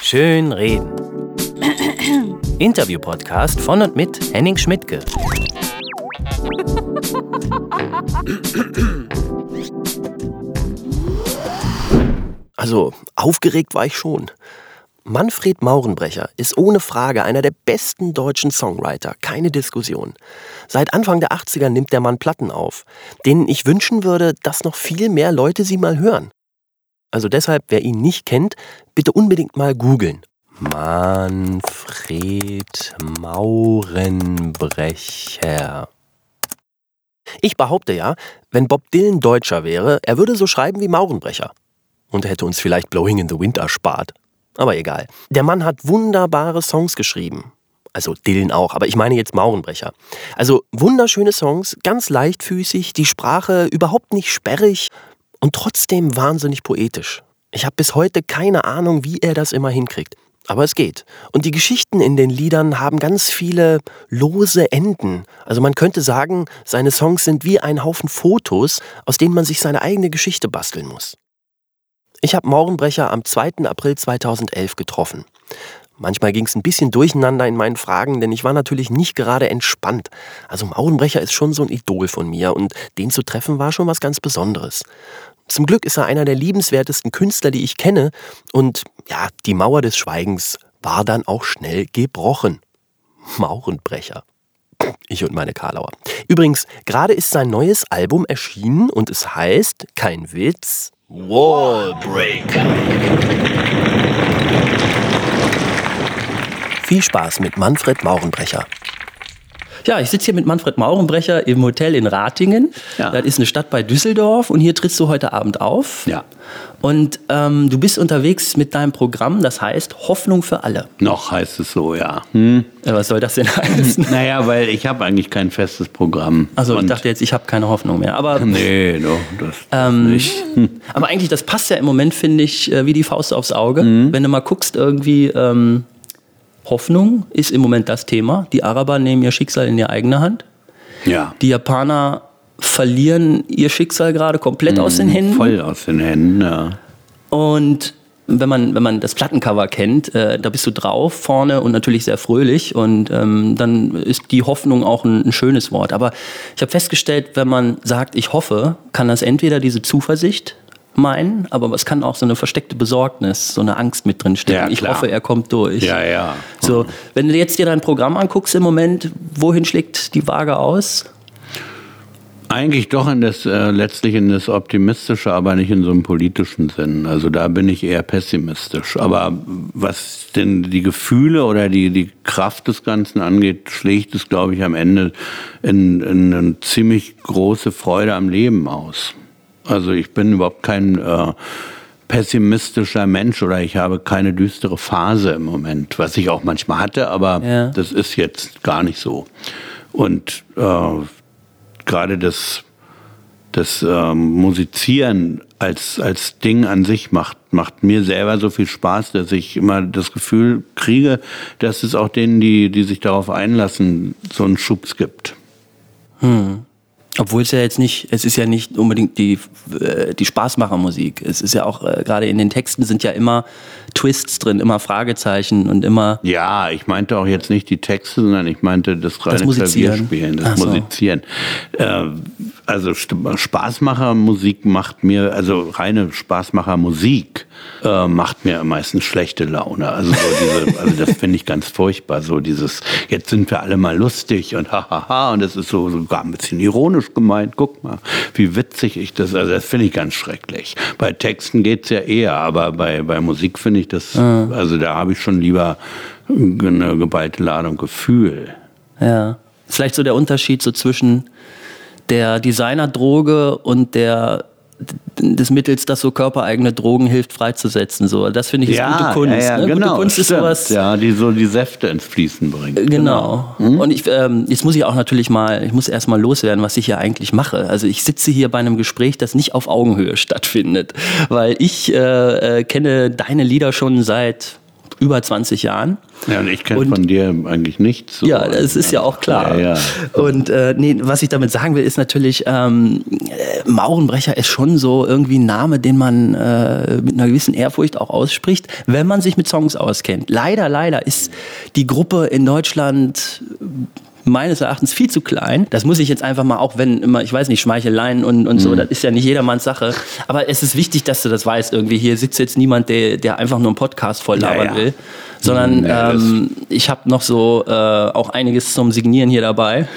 Schön reden. Interview-Podcast von und mit Henning Schmidtke. Also, aufgeregt war ich schon. Manfred Maurenbrecher ist ohne Frage einer der besten deutschen Songwriter, keine Diskussion. Seit Anfang der 80er nimmt der Mann Platten auf, denen ich wünschen würde, dass noch viel mehr Leute sie mal hören. Also deshalb, wer ihn nicht kennt, bitte unbedingt mal googeln. Manfred Maurenbrecher. Ich behaupte ja, wenn Bob Dylan Deutscher wäre, er würde so schreiben wie Maurenbrecher. Und er hätte uns vielleicht Blowing in the Wind erspart. Aber egal. Der Mann hat wunderbare Songs geschrieben. Also Dylan auch, aber ich meine jetzt Maurenbrecher. Also wunderschöne Songs, ganz leichtfüßig, die Sprache überhaupt nicht sperrig und trotzdem wahnsinnig poetisch. Ich habe bis heute keine Ahnung, wie er das immer hinkriegt. Aber es geht. Und die Geschichten in den Liedern haben ganz viele lose Enden. Also man könnte sagen, seine Songs sind wie ein Haufen Fotos, aus denen man sich seine eigene Geschichte basteln muss. Ich habe Maurenbrecher am 2. April 2011 getroffen. Manchmal ging es ein bisschen durcheinander in meinen Fragen, denn ich war natürlich nicht gerade entspannt. Also Maurenbrecher ist schon so ein Idol von mir und den zu treffen war schon was ganz Besonderes. Zum Glück ist er einer der liebenswertesten Künstler, die ich kenne und ja, die Mauer des Schweigens war dann auch schnell gebrochen. Maurenbrecher. Ich und meine Karlauer. Übrigens, gerade ist sein neues Album erschienen und es heißt, kein Witz, Wallbreaker. Viel Spaß mit Manfred Maurenbrecher. Ja, ich sitze hier mit Manfred Maurenbrecher im Hotel in Ratingen. Ja. Das ist eine Stadt bei Düsseldorf und hier trittst du heute Abend auf. Ja. Und ähm, du bist unterwegs mit deinem Programm, das heißt Hoffnung für alle. Noch heißt es so, ja. Hm. Was soll das denn heißen? Naja, weil ich habe eigentlich kein festes Programm. Also ich dachte jetzt, ich habe keine Hoffnung mehr. Aber, nee, no, das, ähm, nicht. Aber eigentlich, das passt ja im Moment, finde ich, äh, wie die Faust aufs Auge. Mhm. Wenn du mal guckst, irgendwie... Ähm, Hoffnung ist im Moment das Thema. Die Araber nehmen ihr Schicksal in die eigene Hand. Ja. Die Japaner verlieren ihr Schicksal gerade komplett mhm, aus den Händen. Voll aus den Händen, ja. Und wenn man, wenn man das Plattencover kennt, äh, da bist du drauf vorne und natürlich sehr fröhlich und ähm, dann ist die Hoffnung auch ein, ein schönes Wort. Aber ich habe festgestellt, wenn man sagt, ich hoffe, kann das entweder diese Zuversicht meinen, aber es kann auch so eine versteckte Besorgnis, so eine Angst mit drin stecken. Ja, ich hoffe, er kommt durch. Ja, ja. So, wenn du jetzt dir dein Programm anguckst im Moment, wohin schlägt die Waage aus? Eigentlich doch in das, äh, letztlich in das Optimistische, aber nicht in so einem politischen Sinn. Also da bin ich eher pessimistisch. Aber was denn die Gefühle oder die, die Kraft des Ganzen angeht, schlägt es, glaube ich, am Ende in, in eine ziemlich große Freude am Leben aus. Also ich bin überhaupt kein äh, pessimistischer Mensch oder ich habe keine düstere Phase im Moment, was ich auch manchmal hatte, aber ja. das ist jetzt gar nicht so. Und äh, gerade das, das äh, Musizieren als, als Ding an sich macht, macht mir selber so viel Spaß, dass ich immer das Gefühl kriege, dass es auch denen, die, die sich darauf einlassen, so einen Schubs gibt. Hm. Obwohl es ja jetzt nicht, es ist ja nicht unbedingt die, äh, die Spaßmachermusik. Es ist ja auch, äh, gerade in den Texten sind ja immer Twists drin, immer Fragezeichen und immer. Ja, ich meinte auch jetzt nicht die Texte, sondern ich meinte das reine das Klavierspielen, das so. Musizieren. Äh, also Spaßmachermusik macht mir, also reine Spaßmachermusik äh, macht mir meistens schlechte Laune. Also, so diese, also das finde ich ganz furchtbar. So dieses, jetzt sind wir alle mal lustig und hahaha und das ist so sogar ein bisschen ironisch gemeint. Guck mal, wie witzig ich das, also das finde ich ganz schrecklich. Bei Texten geht es ja eher, aber bei, bei Musik finde ich das, mhm. also da habe ich schon lieber eine geballte Ladung Gefühl. Ja. Vielleicht so der Unterschied so zwischen der Designerdroge und der des Mittels, das so körpereigene Drogen hilft freizusetzen. So, das finde ich ja, gute Kunst. Ja, ja, ne? genau, gute Kunst ist sowas. Ja, die so die Säfte ins Fließen bringt. Genau. genau. Mhm. Und ich, ähm, jetzt muss ich auch natürlich mal, ich muss erst mal loswerden, was ich hier eigentlich mache. Also ich sitze hier bei einem Gespräch, das nicht auf Augenhöhe stattfindet, weil ich äh, äh, kenne deine Lieder schon seit über 20 Jahren. Ja, und ich kenne von dir eigentlich nichts. So. Ja, das ist ja auch klar. Ja, ja. Und äh, nee, was ich damit sagen will, ist natürlich, ähm, äh, Maurenbrecher ist schon so irgendwie ein Name, den man äh, mit einer gewissen Ehrfurcht auch ausspricht, wenn man sich mit Songs auskennt. Leider, leider ist die Gruppe in Deutschland meines Erachtens viel zu klein. Das muss ich jetzt einfach mal, auch wenn immer, ich weiß nicht, Schmeicheleien und, und so, mhm. das ist ja nicht jedermanns Sache. Aber es ist wichtig, dass du das weißt. Irgendwie hier sitzt jetzt niemand, der, der einfach nur einen Podcast voll labern ja, ja. will. Sondern mhm, ja, ähm, ich habe noch so äh, auch einiges zum Signieren hier dabei.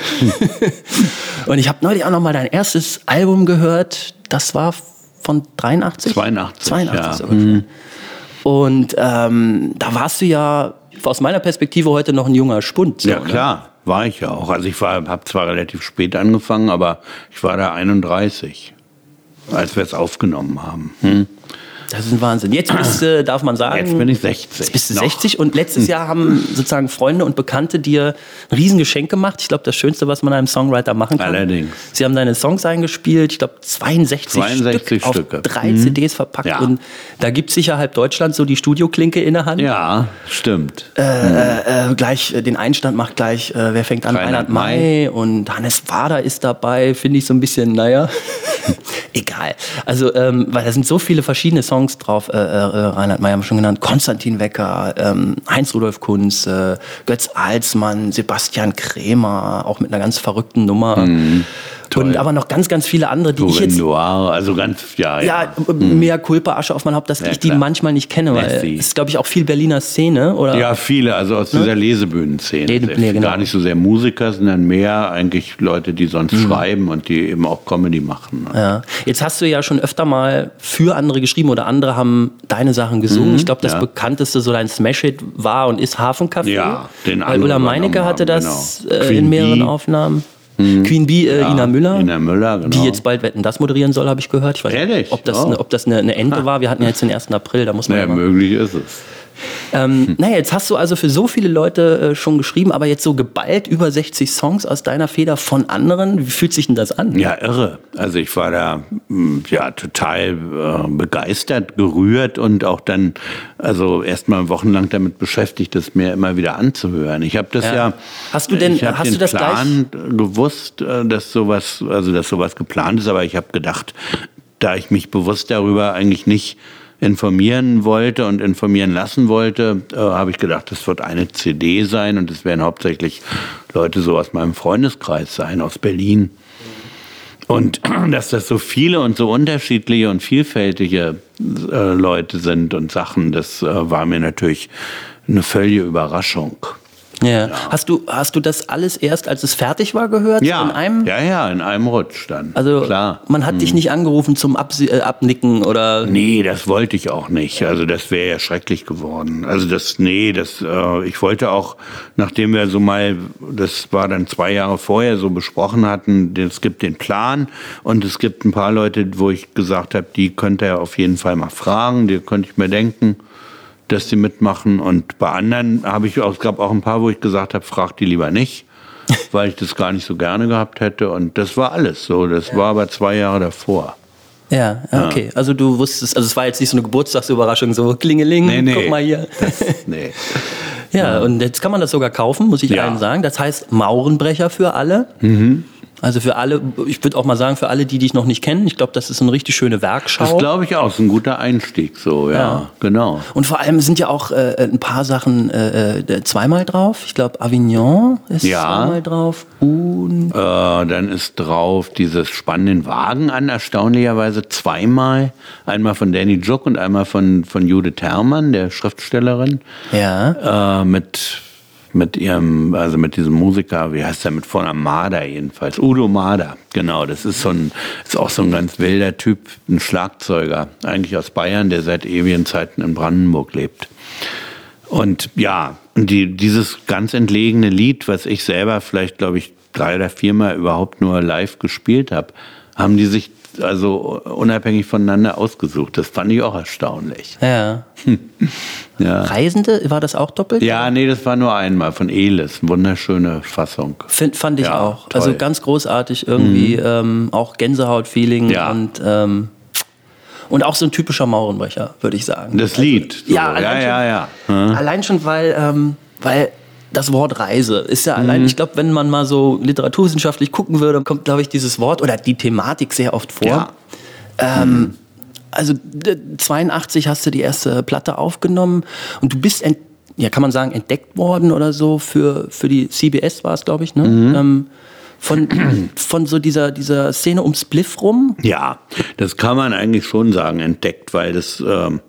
und ich habe neulich auch noch mal dein erstes Album gehört. Das war von 83? 82. 82 ja. Mhm. Und ähm, da warst du ja aus meiner Perspektive heute noch ein junger Spund. So, ja, ne? klar. Ne? War ich ja auch. Also ich habe zwar relativ spät angefangen, aber ich war da 31, als wir es aufgenommen haben. Hm. Das ist ein Wahnsinn. Jetzt bist, äh, darf man sagen. Jetzt bin ich 60. Jetzt bist du 60 und letztes hm. Jahr haben sozusagen Freunde und Bekannte dir ein Riesengeschenk gemacht. Ich glaube, das Schönste, was man einem Songwriter machen kann. Allerdings. Sie haben deine Songs eingespielt, ich glaube 62, 62 Stück Stücke. auf drei mhm. CDs verpackt. Ja. Und da gibt sicher halb Deutschland so die Studioklinke in der Hand. Ja, stimmt. Äh, mhm. äh, gleich äh, den Einstand macht gleich, äh, wer fängt an? Reinhard May. Und Hannes Wader ist dabei, finde ich so ein bisschen, naja, egal. Also, ähm, weil da sind so viele verschiedene Songs Songs drauf, äh, äh, Reinhard Meyer haben schon genannt, Konstantin Wecker, ähm, Heinz-Rudolf Kunz, äh, Götz Alsmann, Sebastian Krämer, auch mit einer ganz verrückten Nummer. Mhm. Toll. Und aber noch ganz, ganz viele andere, die Tourin ich jetzt... Noir, also ganz, ja. Ja, ja mhm. mehr Culpa, Asche auf mein Haupt, dass ja, ich die klar. manchmal nicht kenne, weil es ist, glaube ich, auch viel Berliner Szene, oder? Ja, viele, also aus ne? dieser Lesebühnenszene. Lese, nee, genau. Gar nicht so sehr Musiker, sondern mehr eigentlich Leute, die sonst mhm. schreiben und die eben auch Comedy machen. Ne? Ja. Jetzt hast du ja schon öfter mal für andere geschrieben oder andere haben deine Sachen gesungen. Mhm, ich glaube, das ja. bekannteste, so dein Smash-Hit war und ist Hafencafé. Ja, den Weil Ulla Meinecke hatte das genau. äh, in mehreren Aufnahmen. Mhm. Queen Bee, äh, ja, Ina Müller. Ina Müller, genau. Die jetzt bald Wetten, das moderieren soll, habe ich gehört. Ich weiß nicht, ob das, oh. eine, ob das eine, eine Ente war. Wir hatten ja jetzt den 1. April, da muss man. Naja, möglich ist es. Ähm, naja, jetzt hast du also für so viele Leute äh, schon geschrieben, aber jetzt so geballt über 60 Songs aus deiner Feder von anderen. Wie fühlt sich denn das an? Ja, irre. Also ich war da hm, ja total äh, begeistert, gerührt und auch dann also erstmal wochenlang damit beschäftigt, das mir immer wieder anzuhören. Ich habe das ja, ja, Hast du denn hast du das Plan gleich? gewusst, äh, dass sowas also dass sowas geplant ist, aber ich habe gedacht, da ich mich bewusst darüber eigentlich nicht informieren wollte und informieren lassen wollte, äh, habe ich gedacht, das wird eine CD sein und es werden hauptsächlich Leute so aus meinem Freundeskreis sein, aus Berlin. Und dass das so viele und so unterschiedliche und vielfältige äh, Leute sind und Sachen, das äh, war mir natürlich eine völlige Überraschung. Ja. Hast du hast du das alles erst, als es fertig war, gehört? Ja. In einem? Ja, ja, in einem Rutsch dann. Also klar. Man hat hm. dich nicht angerufen zum Abs äh, Abnicken oder? Nee, das wollte ich auch nicht. Also das wäre ja schrecklich geworden. Also das, nee, das, äh, ich wollte auch, nachdem wir so mal, das war dann zwei Jahre vorher so besprochen hatten, es gibt den Plan und es gibt ein paar Leute, wo ich gesagt habe, die könnte er auf jeden Fall mal fragen, die könnte ich mir denken dass sie mitmachen. Und bei anderen habe ich auch, es gab auch ein paar, wo ich gesagt habe, frag die lieber nicht, weil ich das gar nicht so gerne gehabt hätte. Und das war alles so. Das war aber zwei Jahre davor. Ja, okay. Ja. Also du wusstest, also es war jetzt nicht so eine Geburtstagsüberraschung, so Klingeling, nee, nee. guck mal hier. Das, nee. ja, ja, und jetzt kann man das sogar kaufen, muss ich ja. allen sagen. Das heißt Maurenbrecher für alle. Mhm. Also für alle, ich würde auch mal sagen, für alle, die dich noch nicht kennen, ich glaube, das ist eine richtig schöne Werkschau. Das glaube ich auch, ist ein guter Einstieg, so, ja, ja. genau. Und vor allem sind ja auch äh, ein paar Sachen äh, äh zweimal drauf. Ich glaube, Avignon ist ja. zweimal drauf. Und äh, dann ist drauf dieses spannenden Wagen an, erstaunlicherweise zweimal. Einmal von Danny Juck und einmal von, von Judith Herrmann, der Schriftstellerin. Ja. Äh, mit mit ihrem, also mit diesem Musiker, wie heißt der mit vorne Mader jedenfalls, Udo Mader, genau, das ist so ein, ist auch so ein ganz wilder Typ, ein Schlagzeuger, eigentlich aus Bayern, der seit ewigen Zeiten in Brandenburg lebt. Und ja, die, dieses ganz entlegene Lied, was ich selber vielleicht, glaube ich, drei oder viermal überhaupt nur live gespielt habe, haben die sich also unabhängig voneinander ausgesucht. Das fand ich auch erstaunlich. Ja. ja. Reisende, war das auch doppelt? Ja, nee, das war nur einmal von Elis. Wunderschöne Fassung. Find, fand ich ja, auch. Toll. Also ganz großartig irgendwie, mhm. ähm, auch Gänsehaut-Feeling ja. und ähm, Und auch so ein typischer Maurenbrecher, würde ich sagen. Das Lied. So. Ja, ja, ja, ja. Hm. Allein schon, weil, ähm, weil das Wort Reise ist ja allein, mhm. ich glaube, wenn man mal so literaturwissenschaftlich gucken würde, kommt, glaube ich, dieses Wort oder die Thematik sehr oft vor. Ja. Ähm, mhm. Also 82 hast du die erste Platte aufgenommen und du bist, ja, kann man sagen, entdeckt worden oder so für, für die CBS war es, glaube ich, ne? Mhm. Ähm, von, von so dieser, dieser Szene um Spliff rum? Ja, das kann man eigentlich schon sagen, entdeckt, weil das ähm,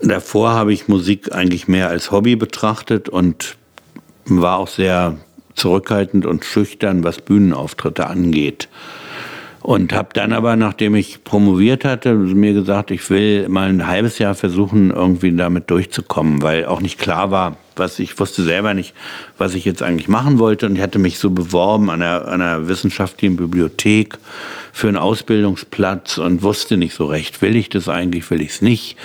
davor habe ich Musik eigentlich mehr als Hobby betrachtet und war auch sehr zurückhaltend und schüchtern, was Bühnenauftritte angeht. Und habe dann aber, nachdem ich promoviert hatte, mir gesagt, ich will mal ein halbes Jahr versuchen, irgendwie damit durchzukommen, weil auch nicht klar war, was ich wusste selber nicht, was ich jetzt eigentlich machen wollte. Und ich hatte mich so beworben an einer, an einer wissenschaftlichen Bibliothek für einen Ausbildungsplatz und wusste nicht so recht, will ich das eigentlich, will ich es nicht.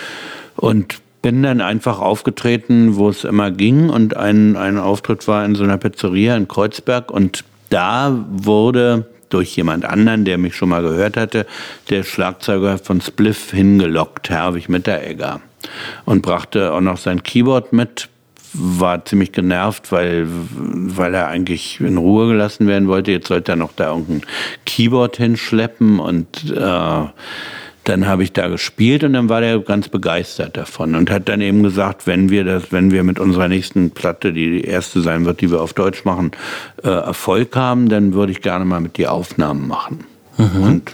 Und bin dann einfach aufgetreten, wo es immer ging. Und ein, ein Auftritt war in so einer Pizzeria in Kreuzberg. Und da wurde durch jemand anderen, der mich schon mal gehört hatte, der Schlagzeuger von Spliff hingelockt, Herwig Mitteregger. Und brachte auch noch sein Keyboard mit, war ziemlich genervt, weil, weil er eigentlich in Ruhe gelassen werden wollte. Jetzt sollte er noch da irgendein Keyboard hinschleppen und äh, dann habe ich da gespielt und dann war der ganz begeistert davon und hat dann eben gesagt, wenn wir das, wenn wir mit unserer nächsten Platte, die die erste sein wird, die wir auf Deutsch machen, äh, Erfolg haben, dann würde ich gerne mal mit dir Aufnahmen machen. Mhm. Und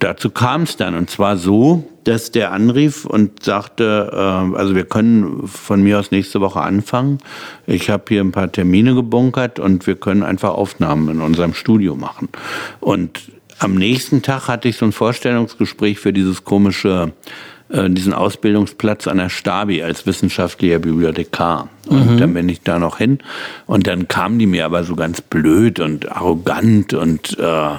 dazu kam es dann und zwar so, dass der anrief und sagte, äh, also wir können von mir aus nächste Woche anfangen. Ich habe hier ein paar Termine gebunkert und wir können einfach Aufnahmen in unserem Studio machen. Und am nächsten Tag hatte ich so ein Vorstellungsgespräch für dieses komische, äh, diesen Ausbildungsplatz an der Stabi als wissenschaftlicher Bibliothekar. Und mhm. dann bin ich da noch hin. Und dann kamen die mir aber so ganz blöd und arrogant und äh,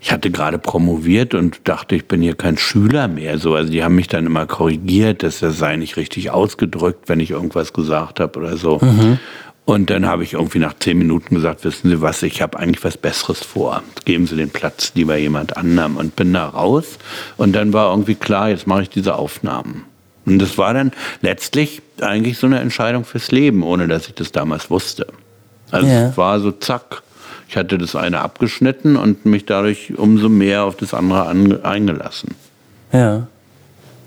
ich hatte gerade promoviert und dachte, ich bin hier kein Schüler mehr. So, also die haben mich dann immer korrigiert, dass das sei nicht richtig ausgedrückt, wenn ich irgendwas gesagt habe oder so. Mhm. Und dann habe ich irgendwie nach zehn Minuten gesagt, wissen Sie was, ich habe eigentlich was Besseres vor. Geben Sie den Platz lieber jemand anderem. Und bin da raus. Und dann war irgendwie klar, jetzt mache ich diese Aufnahmen. Und das war dann letztlich eigentlich so eine Entscheidung fürs Leben, ohne dass ich das damals wusste. Also ja. es war so zack. Ich hatte das eine abgeschnitten und mich dadurch umso mehr auf das andere eingelassen. Ja.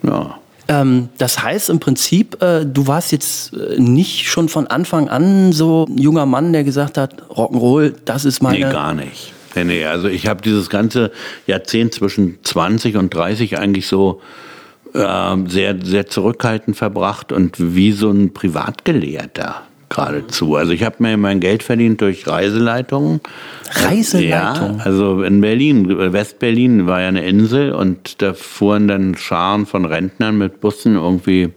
Ja. Ähm, das heißt im Prinzip, äh, du warst jetzt äh, nicht schon von Anfang an so ein junger Mann, der gesagt hat, Rock'n'Roll, das ist meine... Nee, gar nicht. Nee, nee, also ich habe dieses ganze Jahrzehnt zwischen 20 und 30 eigentlich so äh, sehr, sehr zurückhaltend verbracht und wie so ein Privatgelehrter geradezu. Also ich habe mir mein Geld verdient durch Reiseleitungen. Reiseleitungen? Ja, also in Berlin, Westberlin war ja eine Insel und da fuhren dann Scharen von Rentnern mit Bussen irgendwie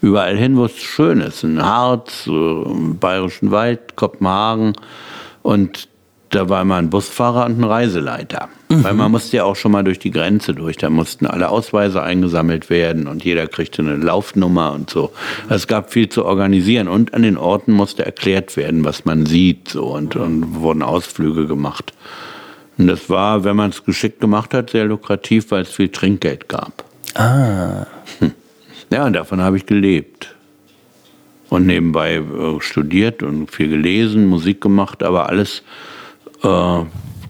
überall hin, wo es schön ist. In Harz, im Bayerischen Wald, Kopenhagen und da war immer ein Busfahrer und ein Reiseleiter. Mhm. Weil man musste ja auch schon mal durch die Grenze durch. Da mussten alle Ausweise eingesammelt werden und jeder kriegte eine Laufnummer und so. Es gab viel zu organisieren und an den Orten musste erklärt werden, was man sieht so und, und wurden Ausflüge gemacht. Und das war, wenn man es geschickt gemacht hat, sehr lukrativ, weil es viel Trinkgeld gab. Ah. Hm. Ja, und davon habe ich gelebt. Und nebenbei äh, studiert und viel gelesen, Musik gemacht, aber alles äh,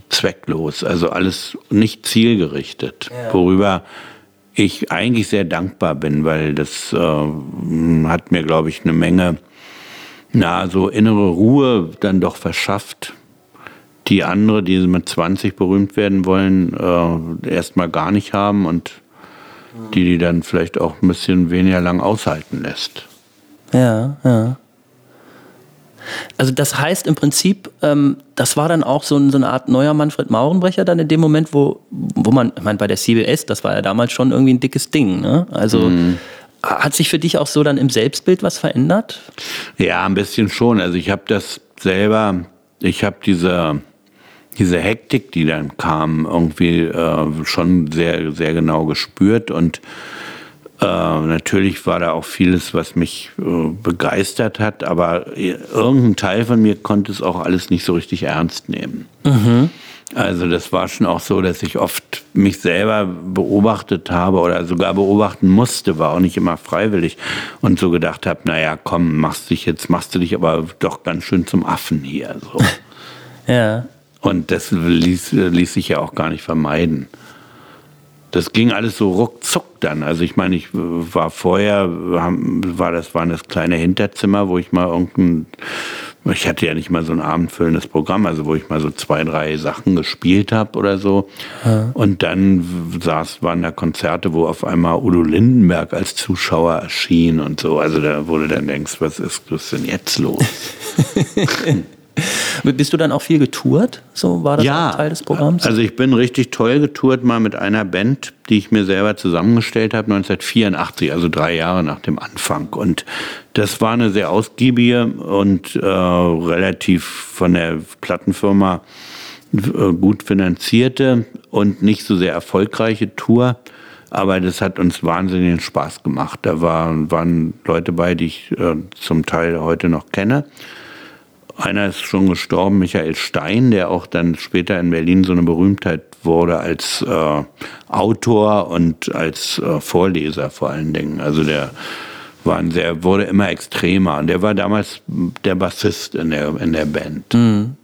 zwecklos, also alles nicht zielgerichtet, ja. worüber ich eigentlich sehr dankbar bin, weil das äh, hat mir, glaube ich, eine Menge, na, so innere Ruhe dann doch verschafft, die andere, die mit 20 berühmt werden wollen, äh, erstmal gar nicht haben und die die dann vielleicht auch ein bisschen weniger lang aushalten lässt. Ja, ja. Also das heißt im Prinzip, ähm, das war dann auch so, so, eine Art neuer Manfred Maurenbrecher dann in dem Moment, wo, wo man, ich meine, bei der CBS, das war ja damals schon irgendwie ein dickes Ding. Ne? Also mhm. hat sich für dich auch so dann im Selbstbild was verändert? Ja, ein bisschen schon. Also ich habe das selber, ich habe diese diese Hektik, die dann kam, irgendwie äh, schon sehr, sehr genau gespürt und äh, natürlich war da auch vieles, was mich äh, begeistert hat, aber irgendein Teil von mir konnte es auch alles nicht so richtig ernst nehmen. Mhm. Also das war schon auch so, dass ich oft mich selber beobachtet habe oder sogar beobachten musste, war auch nicht immer freiwillig und so gedacht habe, naja, komm, machst dich jetzt, machst du dich aber doch ganz schön zum Affen hier. So. ja. Und das ließ, ließ sich ja auch gar nicht vermeiden. Das ging alles so ruckzuck dann. Also ich meine, ich war vorher, war das, waren das kleine Hinterzimmer, wo ich mal irgendein ich hatte ja nicht mal so ein abendfüllendes Programm, also wo ich mal so zwei, drei Sachen gespielt habe oder so. Ja. Und dann saß, waren da Konzerte, wo auf einmal Udo Lindenberg als Zuschauer erschien und so. Also da wurde dann denkst, was ist das denn jetzt los? Bist du dann auch viel getourt? So war das ja, Teil des Programms? Also ich bin richtig toll getourt, mal mit einer Band, die ich mir selber zusammengestellt habe, 1984, also drei Jahre nach dem Anfang. Und das war eine sehr ausgiebige und äh, relativ von der Plattenfirma äh, gut finanzierte und nicht so sehr erfolgreiche Tour. Aber das hat uns wahnsinnigen Spaß gemacht. Da waren, waren Leute bei, die ich äh, zum Teil heute noch kenne. Einer ist schon gestorben, Michael Stein, der auch dann später in Berlin so eine Berühmtheit wurde als äh, Autor und als äh, Vorleser vor allen Dingen. Also der war ein sehr, wurde immer extremer. Und der war damals der Bassist in der, in der Band. Mhm.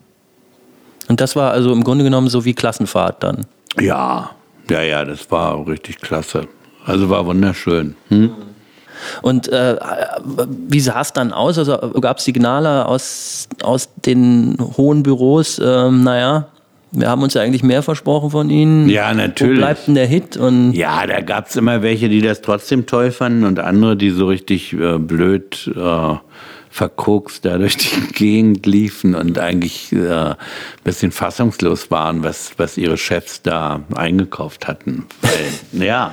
Und das war also im Grunde genommen so wie Klassenfahrt dann? Ja, ja, ja, das war richtig klasse. Also war wunderschön. Hm? Und äh, wie sah es dann aus? Also gab es Signale aus, aus den hohen Büros, ähm, naja, wir haben uns ja eigentlich mehr versprochen von Ihnen. Ja, natürlich. Wo bleibt denn der Hit? Und ja, da gab es immer welche, die das trotzdem toll fanden und andere, die so richtig äh, blöd äh, verkokst da durch die Gegend liefen und eigentlich äh, ein bisschen fassungslos waren, was, was ihre Chefs da eingekauft hatten. Weil, ja,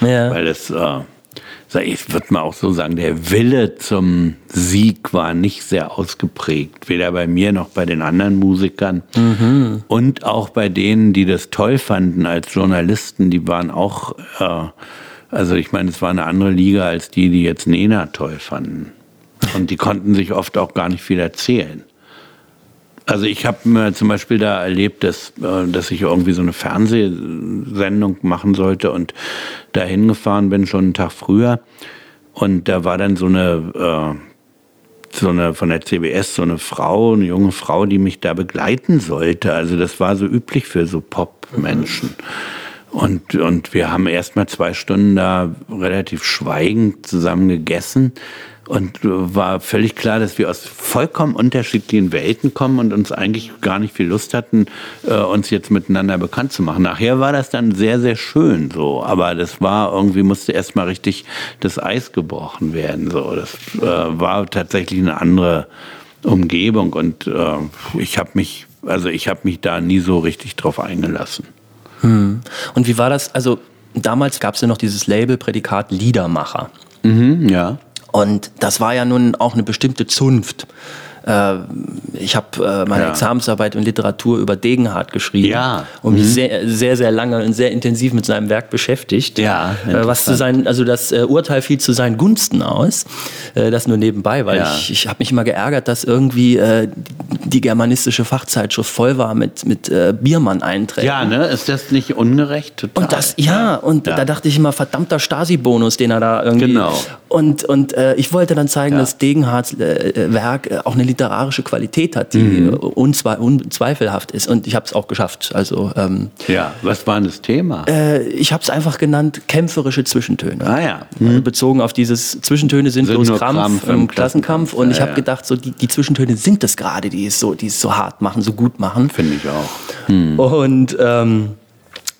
ja, weil es äh, ich würde mal auch so sagen, der Wille zum Sieg war nicht sehr ausgeprägt. Weder bei mir noch bei den anderen Musikern. Mhm. Und auch bei denen, die das toll fanden als Journalisten, die waren auch, äh, also ich meine, es war eine andere Liga als die, die jetzt Nena toll fanden. Und die konnten sich oft auch gar nicht viel erzählen. Also ich habe mir zum Beispiel da erlebt, dass, äh, dass ich irgendwie so eine Fernsehsendung machen sollte und da hingefahren bin, schon einen Tag früher. Und da war dann so eine, äh, so eine von der CBS, so eine Frau, eine junge Frau, die mich da begleiten sollte. Also das war so üblich für so Pop-Menschen. Und, und wir haben erst mal zwei Stunden da relativ schweigend zusammen gegessen. Und war völlig klar, dass wir aus vollkommen unterschiedlichen Welten kommen und uns eigentlich gar nicht viel Lust hatten, äh, uns jetzt miteinander bekannt zu machen. Nachher war das dann sehr, sehr schön so. Aber das war irgendwie, musste erstmal richtig das Eis gebrochen werden. So. Das äh, war tatsächlich eine andere Umgebung und äh, ich habe mich, also ich habe mich da nie so richtig drauf eingelassen. Hm. Und wie war das? Also damals gab es ja noch dieses Label Prädikat Liedermacher. Mhm, ja. Und das war ja nun auch eine bestimmte Zunft. Äh, ich habe äh, meine ja. Examensarbeit in Literatur über Degenhardt geschrieben ja. und mich mhm. sehr, sehr, sehr lange und sehr intensiv mit seinem Werk beschäftigt. Ja, äh, was zu sein, also das Urteil fiel zu seinen Gunsten aus. das nur nebenbei, weil ja. ich, ich habe mich immer geärgert, dass irgendwie die germanistische Fachzeitschrift voll war mit, mit Biermann-Einträgen. Ja, ne? Ist das nicht ungerecht? Total. Und das, ja, und da dachte ich immer, verdammter Stasi-Bonus, den er da irgendwie. Genau. Und, und ich wollte dann zeigen, dass Degenhardts äh, Werk auch eine literarische Qualität hat, die mhm. unzwe unzweifelhaft ist. Und ich habe es auch geschafft. Also, ähm, ja, was war das Thema? Äh, ich habe es einfach genannt, kämpferische Zwischentöne. Ah ja. Mhm. Also bezogen auf dieses Zwischentöne sind, sind bloß Krampf, Krampf im Klassenkampf. Und ja, ich habe ja. gedacht, so die, die Zwischentöne sind es gerade, die es so, die es so hart machen, so gut machen. Finde ich auch. Mhm. Und ähm,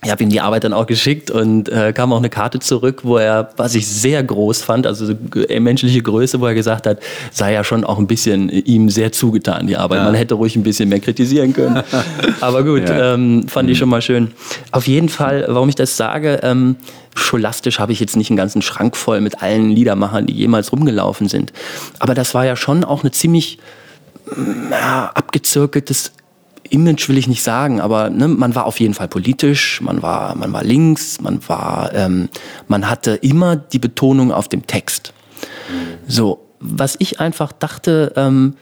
ich habe ihm die Arbeit dann auch geschickt und äh, kam auch eine Karte zurück, wo er, was ich sehr groß fand, also so äh, menschliche Größe, wo er gesagt hat, sei ja schon auch ein bisschen ihm sehr zugetan, die Arbeit. Ja. Man hätte ruhig ein bisschen mehr kritisieren können. Aber gut, ja. ähm, fand mhm. ich schon mal schön. Auf jeden Fall, warum ich das sage, ähm, scholastisch habe ich jetzt nicht einen ganzen Schrank voll mit allen Liedermachern, die jemals rumgelaufen sind. Aber das war ja schon auch eine ziemlich ja, abgezirkeltes Image will ich nicht sagen, aber ne, man war auf jeden Fall politisch, man war, man war links, man war, ähm, man hatte immer die Betonung auf dem Text. So, was ich einfach dachte, ähm,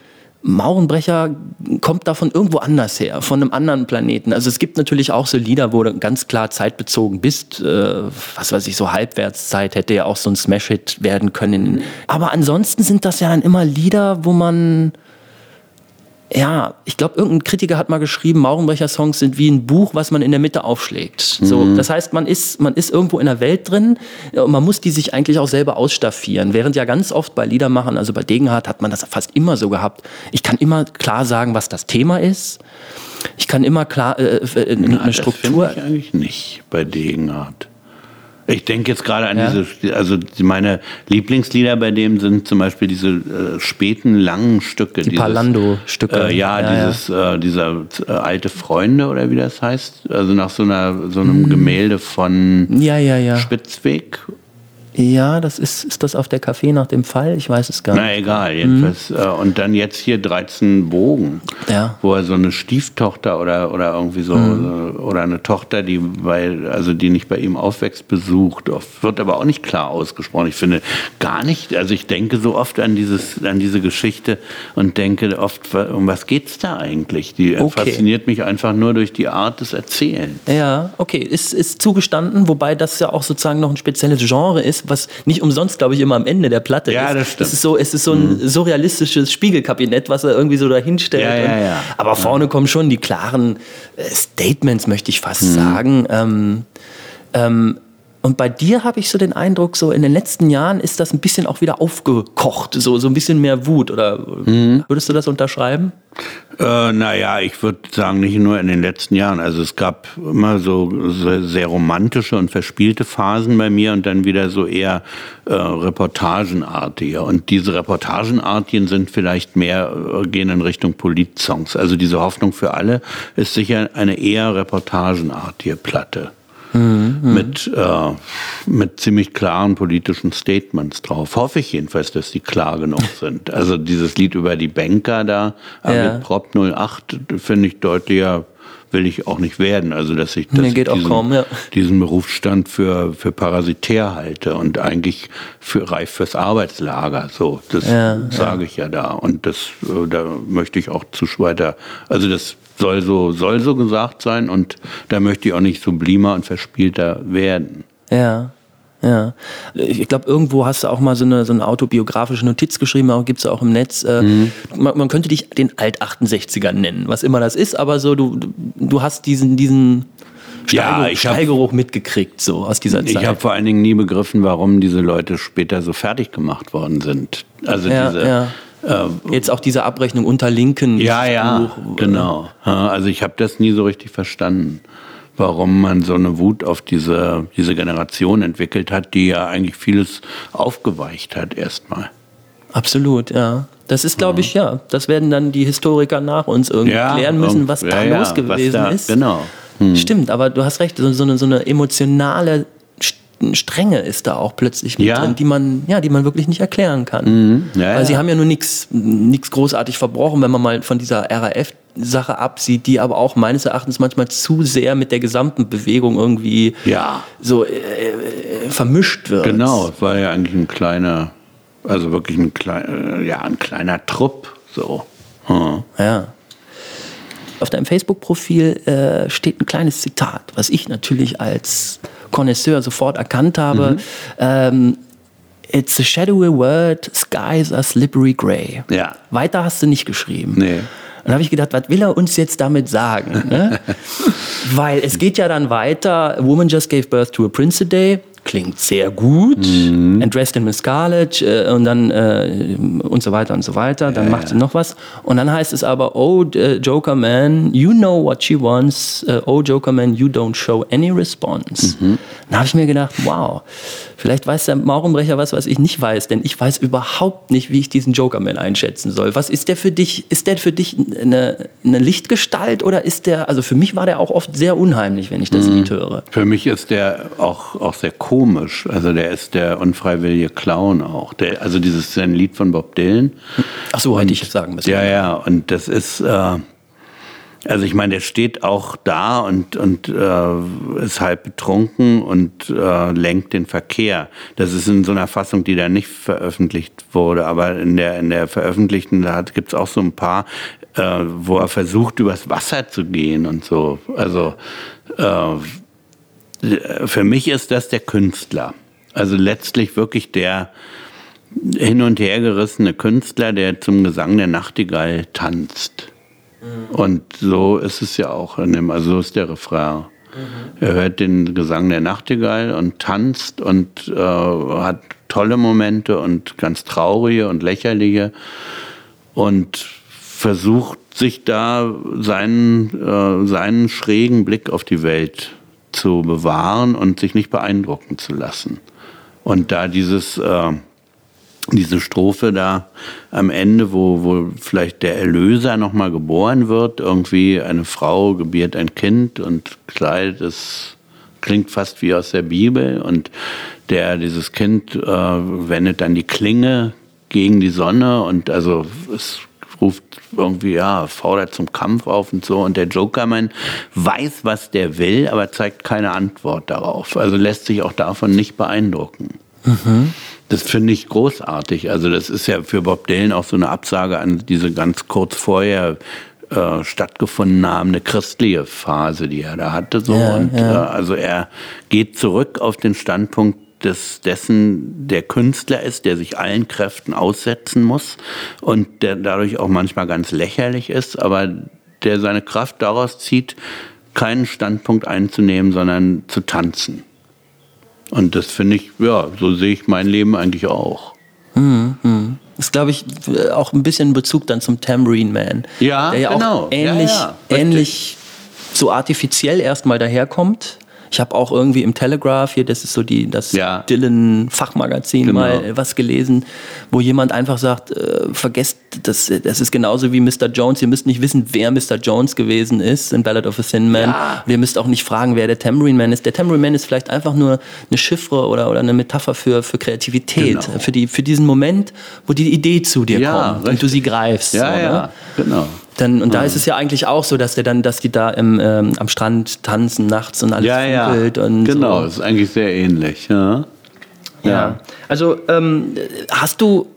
Maurenbrecher kommt davon irgendwo anders her, von einem anderen Planeten. Also es gibt natürlich auch so Lieder, wo du ganz klar zeitbezogen bist. Äh, was weiß ich, so Halbwertszeit hätte ja auch so ein Smash-Hit werden können. Aber ansonsten sind das ja dann immer Lieder, wo man ja, ich glaube, irgendein Kritiker hat mal geschrieben, Maurenbrecher-Songs sind wie ein Buch, was man in der Mitte aufschlägt. So, mhm. das heißt, man ist, man ist irgendwo in der Welt drin und man muss die sich eigentlich auch selber ausstaffieren. Während ja ganz oft bei Liedermachern, also bei Degenhardt, hat man das fast immer so gehabt. Ich kann immer klar sagen, was das Thema ist. Ich kann immer klar äh, äh eine Na, Struktur. Das ich eigentlich nicht bei Degenhardt. Ich denke jetzt gerade an ja. diese, also meine Lieblingslieder bei dem sind zum Beispiel diese äh, späten langen Stücke. Die Palando-Stücke. Äh, ja, ja, dieses, ja. Äh, dieser äh, alte Freunde oder wie das heißt. Also nach so einer so einem hm. Gemälde von ja, ja, ja. Spitzweg ja, das ist, ist das auf der Café nach dem Fall? Ich weiß es gar nicht. Na egal, jedenfalls. Mhm. Und dann jetzt hier 13 Bogen, ja. wo er so eine Stieftochter oder, oder irgendwie so, mhm. oder eine Tochter, die bei, also die nicht bei ihm aufwächst, besucht. Oft wird aber auch nicht klar ausgesprochen. Ich finde gar nicht, also ich denke so oft an dieses, an diese Geschichte und denke oft, um was geht's da eigentlich? Die okay. fasziniert mich einfach nur durch die Art des Erzählens. Ja, okay, ist, ist zugestanden, wobei das ja auch sozusagen noch ein spezielles Genre ist was nicht umsonst, glaube ich, immer am Ende der Platte ja, ist. Das stimmt. Es ist so, es ist so ein mhm. surrealistisches Spiegelkabinett, was er irgendwie so dahinstellt. Ja, ja, ja. Aber vorne kommen schon die klaren äh, Statements, möchte ich fast mhm. sagen. Ähm, ähm, und bei dir habe ich so den Eindruck, so in den letzten Jahren ist das ein bisschen auch wieder aufgekocht, so, so ein bisschen mehr Wut. Oder mhm. würdest du das unterschreiben? Äh, naja, ich würde sagen, nicht nur in den letzten Jahren. Also es gab immer so sehr romantische und verspielte Phasen bei mir und dann wieder so eher äh, Reportagenartige. Und diese Reportagenartigen sind vielleicht mehr, äh, gehen in Richtung Politsongs. Also diese Hoffnung für alle ist sicher eine eher reportagenartige Platte. Mhm, mit, äh, mit ziemlich klaren politischen Statements drauf. Hoffe ich jedenfalls, dass die klar genug sind. Also dieses Lied über die Banker da, ja. mit Prop 08, finde ich deutlicher will ich auch nicht werden. Also dass ich, dass ich diesen, kaum, ja. diesen, Berufsstand für, für parasitär halte und eigentlich für reif fürs Arbeitslager. So, das ja, sage ich ja da. Und das äh, da möchte ich auch zu weiter. Also das soll so, soll so gesagt sein und da möchte ich auch nicht sublimer und verspielter werden. Ja. Ja, ich glaube, irgendwo hast du auch mal so eine, so eine autobiografische Notiz geschrieben, auch gibt es auch im Netz. Äh, mhm. man, man, könnte dich den Alt-68er nennen, was immer das ist, aber so, du, du hast diesen, diesen Steigeruch, ja, Steigeruch mitgekriegt, so aus dieser Zeit. Ich habe vor allen Dingen nie begriffen, warum diese Leute später so fertig gemacht worden sind. Also ja, diese. Ja Jetzt auch diese Abrechnung unter Linken. Ja, ja, Buch, genau. Also ich habe das nie so richtig verstanden, warum man so eine Wut auf diese, diese Generation entwickelt hat, die ja eigentlich vieles aufgeweicht hat erstmal. Absolut, ja. Das ist, glaube ich, ja. Das werden dann die Historiker nach uns irgendwie ja, klären müssen, was da ja, los gewesen da, ist. Genau. Hm. Stimmt, aber du hast recht, so, so, eine, so eine emotionale Strenge ist da auch plötzlich mit ja. drin, die man, ja, die man wirklich nicht erklären kann. Mhm. Ja, Weil sie haben ja nur nichts großartig verbrochen, wenn man mal von dieser RAF Sache absieht, die aber auch meines Erachtens manchmal zu sehr mit der gesamten Bewegung irgendwie ja. so äh, äh, vermischt wird. Genau, es war ja eigentlich ein kleiner, also wirklich ein, klein, äh, ja, ein kleiner Trupp. So. Hm. Ja. Auf deinem Facebook-Profil äh, steht ein kleines Zitat, was ich natürlich als Connoisseur sofort erkannt habe. Mhm. Ähm, It's a shadowy word, skies are slippery gray. Ja. Weiter hast du nicht geschrieben. Nee. Und dann habe ich gedacht, was will er uns jetzt damit sagen? Ne? Weil es geht ja dann weiter, a woman just gave birth to a prince today klingt sehr gut. Mhm. And dressed in Miss Scarlet äh, und dann äh, und so weiter und so weiter. Dann ja, macht sie noch was. Und dann heißt es aber, oh uh, Joker Man, you know what she wants. Uh, oh Joker Man, you don't show any response. Mhm. Dann habe ich mir gedacht, wow, vielleicht weiß der Maurenbrecher was, was ich nicht weiß, denn ich weiß überhaupt nicht, wie ich diesen Joker Man einschätzen soll. Was ist der für dich? Ist der für dich eine, eine Lichtgestalt oder ist der, also für mich war der auch oft sehr unheimlich, wenn ich das mhm. Lied höre. Für mich ist der auch, auch sehr cool komisch. Also der ist der unfreiwillige Clown auch. Der, also dieses ist ein Lied von Bob Dylan. Ach so, hätte ich sagen müssen. Ja, ja. Und das ist, äh, Also ich meine, der steht auch da und, und äh, ist halb betrunken und äh, lenkt den Verkehr. Das ist in so einer Fassung, die da nicht veröffentlicht wurde, aber in der, in der veröffentlichten, da gibt es auch so ein paar, äh, wo er versucht, übers Wasser zu gehen und so. Also äh, für mich ist das der Künstler. Also letztlich wirklich der hin und her gerissene Künstler, der zum Gesang der Nachtigall tanzt. Mhm. Und so ist es ja auch in dem, also so ist der Refrain. Mhm. Er hört den Gesang der Nachtigall und tanzt und äh, hat tolle Momente und ganz traurige und lächerliche und versucht sich da seinen, äh, seinen schrägen Blick auf die Welt zu bewahren und sich nicht beeindrucken zu lassen. Und da dieses äh, diese Strophe da am Ende, wo, wo vielleicht der Erlöser nochmal geboren wird, irgendwie eine Frau gebiert ein Kind und kleidet es, klingt fast wie aus der Bibel und der, dieses Kind äh, wendet dann die Klinge gegen die Sonne und also es ruft irgendwie, ja, fordert zum Kampf auf und so. Und der Jokerman weiß, was der will, aber zeigt keine Antwort darauf. Also lässt sich auch davon nicht beeindrucken. Mhm. Das finde ich großartig. Also das ist ja für Bob Dylan auch so eine Absage an diese ganz kurz vorher äh, stattgefunden haben, eine christliche Phase, die er da hatte. So. Ja, und ja. Äh, also er geht zurück auf den Standpunkt des, dessen der Künstler ist, der sich allen Kräften aussetzen muss und der dadurch auch manchmal ganz lächerlich ist, aber der seine Kraft daraus zieht, keinen Standpunkt einzunehmen, sondern zu tanzen. Und das finde ich, ja, so sehe ich mein Leben eigentlich auch. Mhm, mh. Das ist, glaube ich, auch ein bisschen Bezug dann zum Tambourine Man. Ja, der ja genau. auch ähnlich, ja, ja, ähnlich so artifiziell erstmal daherkommt ich habe auch irgendwie im Telegraph hier, das ist so die, das ja. Dylan-Fachmagazin, genau. mal was gelesen, wo jemand einfach sagt, äh, vergesst, das, das ist genauso wie Mr. Jones. Ihr müsst nicht wissen, wer Mr. Jones gewesen ist in Ballad of a Thin Man. Ja. Und ihr müsst auch nicht fragen, wer der Tambourine Man ist. Der Tambourine Man ist vielleicht einfach nur eine Chiffre oder, oder eine Metapher für, für Kreativität, genau. für, die, für diesen Moment, wo die Idee zu dir ja, kommt richtig. und du sie greifst. Ja, so, ja, ne? genau. Dann, und da ist es ja eigentlich auch so, dass der dann, dass die da im, ähm, am Strand tanzen nachts und alles ja, ja. und genau, so. ist eigentlich sehr ähnlich. Ja, ja. ja. Also ähm, hast du,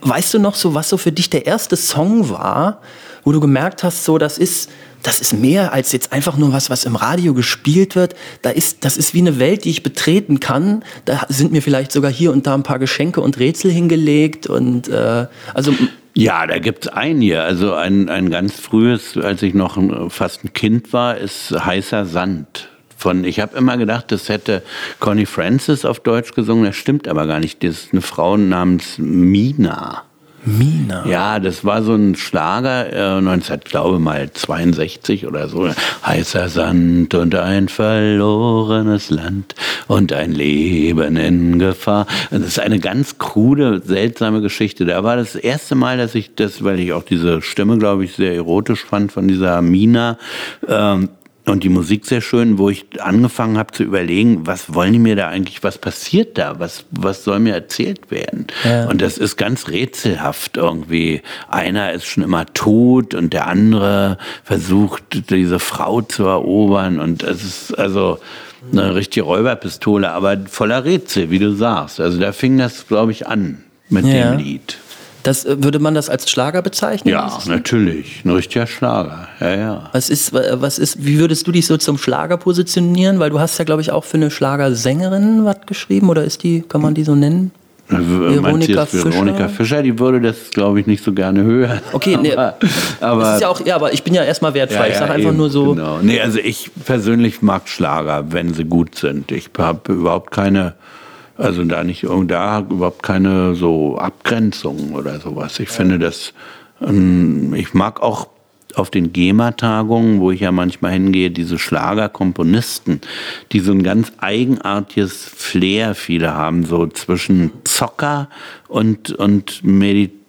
weißt du noch so, was so für dich der erste Song war, wo du gemerkt hast, so das ist das ist mehr als jetzt einfach nur was, was im Radio gespielt wird. Da ist, das ist wie eine Welt, die ich betreten kann. Da sind mir vielleicht sogar hier und da ein paar Geschenke und Rätsel hingelegt und äh, also ja, da gibt's einige. Also ein, ein ganz frühes, als ich noch fast ein Kind war, ist Heißer Sand. Von, ich habe immer gedacht, das hätte Connie Francis auf Deutsch gesungen. Das stimmt aber gar nicht. Das ist eine Frau namens Mina. Mina. Ja, das war so ein Schlager, äh, 19, glaube mal 62 oder so. Heißer Sand und ein verlorenes Land und ein Leben in Gefahr. Das ist eine ganz krude, seltsame Geschichte. Da war das erste Mal, dass ich das, weil ich auch diese Stimme, glaube ich, sehr erotisch fand von dieser Mina, ähm, und die Musik sehr schön, wo ich angefangen habe zu überlegen, was wollen die mir da eigentlich, was passiert da, was, was soll mir erzählt werden? Ja. Und das ist ganz rätselhaft irgendwie. Einer ist schon immer tot und der andere versucht, diese Frau zu erobern und es ist also eine richtige Räuberpistole, aber voller Rätsel, wie du sagst. Also da fing das, glaube ich, an mit ja. dem Lied. Das, äh, würde man das als Schlager bezeichnen? Ja, natürlich. Ein richtiger Schlager. Ja, ja. Was ist, was ist, wie würdest du dich so zum Schlager positionieren? Weil du hast ja, glaube ich, auch für eine Schlagersängerin was geschrieben oder ist die, kann man die so nennen? Veronika Fischer? Veronika Fischer, die würde das, glaube ich, nicht so gerne hören. Okay, nee, aber, aber, ja, auch, ja, aber ich bin ja erstmal wertfrei. Ja, ich sage einfach eben, nur so. Genau. Nee, also ich persönlich mag Schlager, wenn sie gut sind. Ich habe überhaupt keine also da nicht da überhaupt keine so Abgrenzung oder sowas. Ich finde das, ähm, ich mag auch auf den GEMA-Tagungen, wo ich ja manchmal hingehe, diese Schlagerkomponisten, die so ein ganz eigenartiges Flair viele haben, so zwischen Zocker und, und